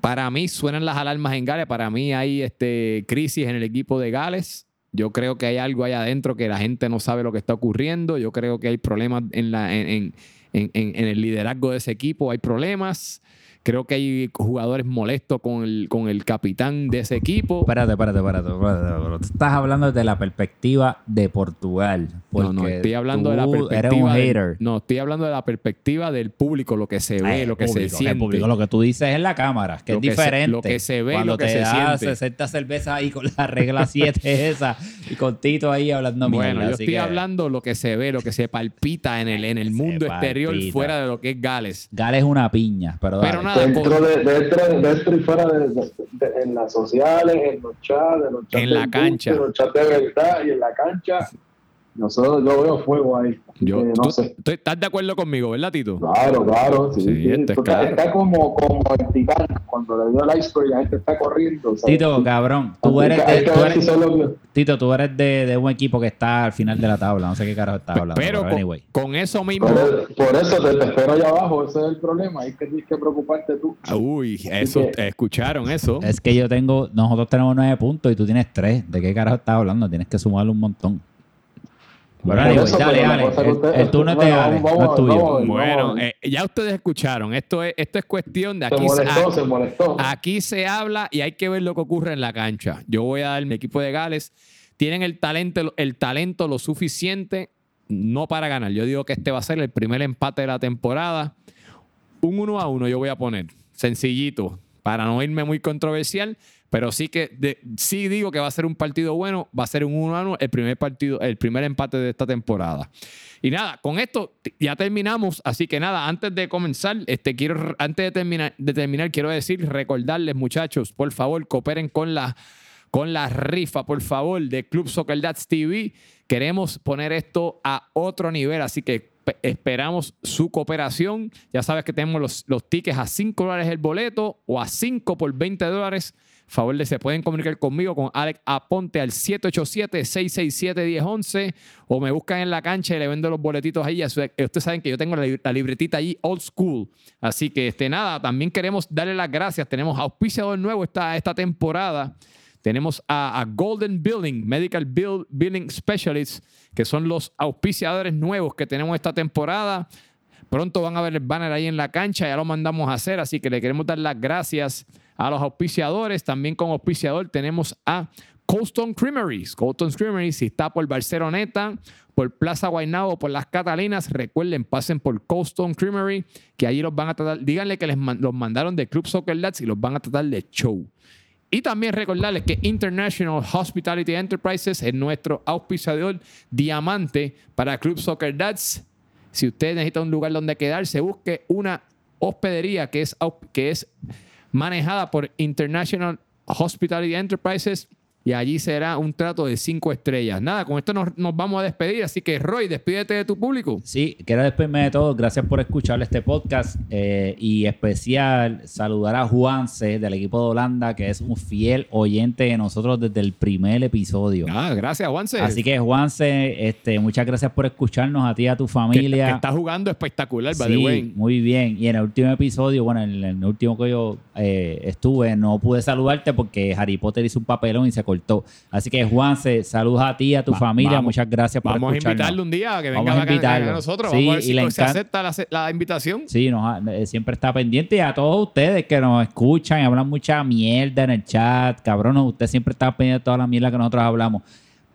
para mí suenan las alarmas en Gales. Para mí hay este, crisis en el equipo de Gales. Yo creo que hay algo ahí adentro que la gente no sabe lo que está ocurriendo. Yo creo que hay problemas en, la, en en, en, el liderazgo de ese equipo hay problemas. Creo que hay jugadores molestos con el, con el capitán de ese equipo. Espérate, espérate, espérate. espérate. Estás hablando de la perspectiva de Portugal. No, no, estoy hablando de la perspectiva. Eres un no, estoy hablando de la perspectiva del público, lo que se ve, lo que se siente. Público, lo que tú dices es la cámara, que es diferente. lo que se ve, Cuando lo que te se das siente. 60 cervezas ahí con la regla 7 esa y con Tito ahí hablando Bueno, mierda, yo estoy que hablando lo que se ve, lo que se palpita en el, en el Se mundo exterior, palpita. fuera de lo que es Gales. Gales es una piña, pero, Pero dale. Nada, Dentro, de, dentro, dentro y fuera de, de- de- en las sociales, en los chats, en los chats En la cancha. en los chats de verdad y en la cancha, nosotros yo veo fuego ahí. Yo, que no tú- sé. tú ¿Estás de acuerdo conmigo, verdad, Tito? Claro, claro. Sí, Sí, sí. esto es Está, claro. está como, como el titán, cuando le dio el iceberg y la gente está corriendo. ¿sabes? Tito, cabrón, tú eres de, tú eres- si Tito, tú eres de, de un equipo que está al final de la tabla. No sé qué carajo estás hablando. Pero Pero, con, anyway. con eso mismo. Por, por eso te, te espero allá abajo, ese es el problema. Hay que tienes que preocuparte tú. Uy, eso, que- escucharon eso. Es que yo tengo, nosotros tenemos nueve puntos y tú tienes tres. ¿De qué carajo estás hablando? Tienes que sumarle un montón. Eso, dale, dale. que El, turno es de bueno, Ale, vamos, no es tuyo. vamos, Bueno, vamos. eh, ya ustedes escucharon. Esto es, esto es cuestión de Se aquí. molestó, a- se molestó. Aquí se habla y hay que ver lo que ocurre en la cancha. Yo voy a dar mi equipo de Gales. Tienen el talento, el talento lo suficiente, no para ganar. Yo digo que este va a ser el primer empate de la temporada. un 1 a 1 yo voy a poner. Sencillito. Para no irme muy controversial. Pero sí que sí digo que va a ser un partido bueno. Va a ser un 1 a 1 el primer partido, el primer empate de esta temporada. Y nada, con esto ya terminamos. Así que nada, antes de comenzar, este, quiero, antes de terminar, de terminar, quiero decir, recordarles, muchachos, por favor, cooperen con la, con la rifa, por favor, de Club Soccer Dads TV. Queremos poner esto a otro nivel, así que esperamos su cooperación. Ya sabes que tenemos los, los tickets a 5 dólares el boleto o a 5 por 20 dólares. Favor de se pueden comunicar conmigo con Alex Aponte al 787-667-1011 o me buscan en la cancha y le vendo los boletitos ahí. Su- Ustedes saben que yo tengo la, lib- la libretita allí old school. Así que este, nada, también queremos darle las gracias. Tenemos auspiciador nuevo esta, esta temporada. Tenemos a, Golden Billing, Medical Billing Specialists, que son los auspiciadores nuevos que tenemos esta temporada. Pronto van a ver el banner ahí en la cancha, ya lo mandamos a hacer, así que le queremos dar las gracias a los auspiciadores. También como auspiciador tenemos a Coldstone Creameries. Coldstone Creameries, si está por Barceloneta, por Plaza Guaynabo, por Las Catalinas, recuerden, pasen por Coldstone Creamery, que allí los van a tratar, díganle que les los mandaron de Club Soccer Lads y los van a tratar de show. Y también recordarles que International Hospitality Enterprises es nuestro auspiciador diamante para Club Soccer Dads. Si usted necesita un lugar donde quedarse, busque una hospedería que es, que es manejada por International Hospitality Enterprises y allí será un trato de cinco estrellas. Nada, con esto nos, nos vamos a despedir. Así que, Roy, despídete de tu público. Sí, quiero despedirme de todos. Gracias por escuchar este podcast eh, y especial saludar a Juanse del equipo de Holanda, que es un fiel oyente de nosotros desde el primer episodio. Ah, gracias, Juanse. Así que Juanse, este, muchas gracias por escucharnos a ti y a tu familia. que está jugando espectacular, by the Sí, way. muy bien. Y en el último episodio, bueno, en el último que yo eh, estuve, no pude saludarte porque Harry Potter hizo un papelón y se cortó. Así que, Juanse, saludos a ti y a tu Va- familia. vamos- Muchas gracias por Vamos a invitarlo un día a que Vamos venga a acá invitarlo. a nosotros. Sí, Vamos a ver y si le se acepta la, la invitación. Sí, nos eh, siempre está pendiente y a todos ustedes que nos escuchan y hablan mucha mierda en el chat. Cabrón, usted siempre está pendiente de toda la mierda que nosotros hablamos.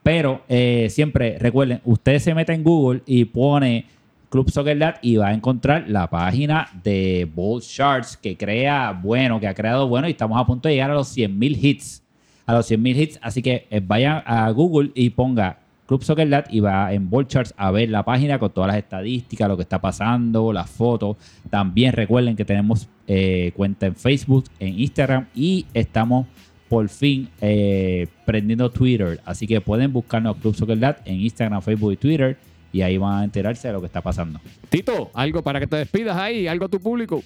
Pero eh, siempre, recuerden, usted se mete en Google y pone Club Soccer y va a encontrar la página de Bold Shards que crea bueno, que ha creado bueno y estamos a punto de llegar a los 100.000 hits. A los 100.000 hits. Así que eh, vayan a Google y ponga Club Soccer Dad y va en Bold Charts a ver la página con todas las estadísticas, lo que está pasando, las fotos. También recuerden que tenemos eh, cuenta en Facebook, en Instagram y estamos por fin eh, prendiendo Twitter. Así que pueden buscarnos Club Soccer Dad en Instagram, Facebook y Twitter y ahí van a enterarse de lo que está pasando. Tito, algo para que te despidas ahí, algo a tu público.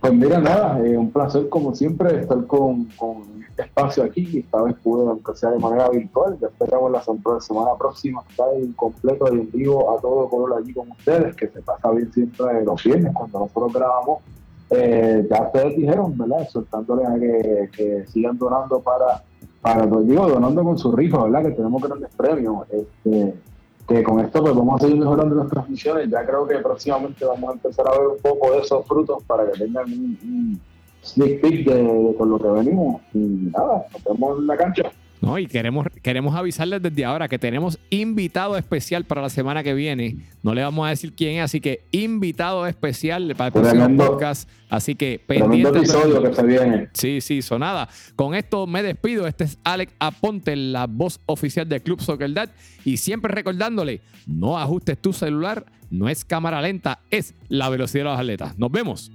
Pues mira, nada, eh, un placer como siempre estar con, con espacio aquí. Esta vez pude, aunque sea de manera virtual. Ya esperamos la sem- semana próxima estar en completo y en vivo a todo color allí con ustedes, que se pasa bien siempre los viernes cuando nosotros grabamos. Eh, ya ustedes dijeron, ¿verdad? Exhortándoles a que, que sigan donando para, para, pues digo, donando con sus rifas, ¿verdad? Que tenemos grandes premios. Este, que con esto pues vamos a seguir mejorando las transmisiones. Ya creo que próximamente vamos a empezar a ver un poco de esos frutos para que tengan un, un sneak peek de, de con lo que venimos. Y nada, nos vemos en la cancha. No, y queremos, queremos avisarles desde ahora que tenemos invitado especial para la semana que viene. No le vamos a decir quién es, así que invitado especial para el próximo podcast. Así que pendiente. episodio que se viene. Sí, sí, sonada. Con esto me despido. Este es Alex Aponte, la voz oficial del Club Soccer Dad. Y siempre recordándole, no ajustes tu celular, no es cámara lenta, es la velocidad de los atletas. Nos vemos.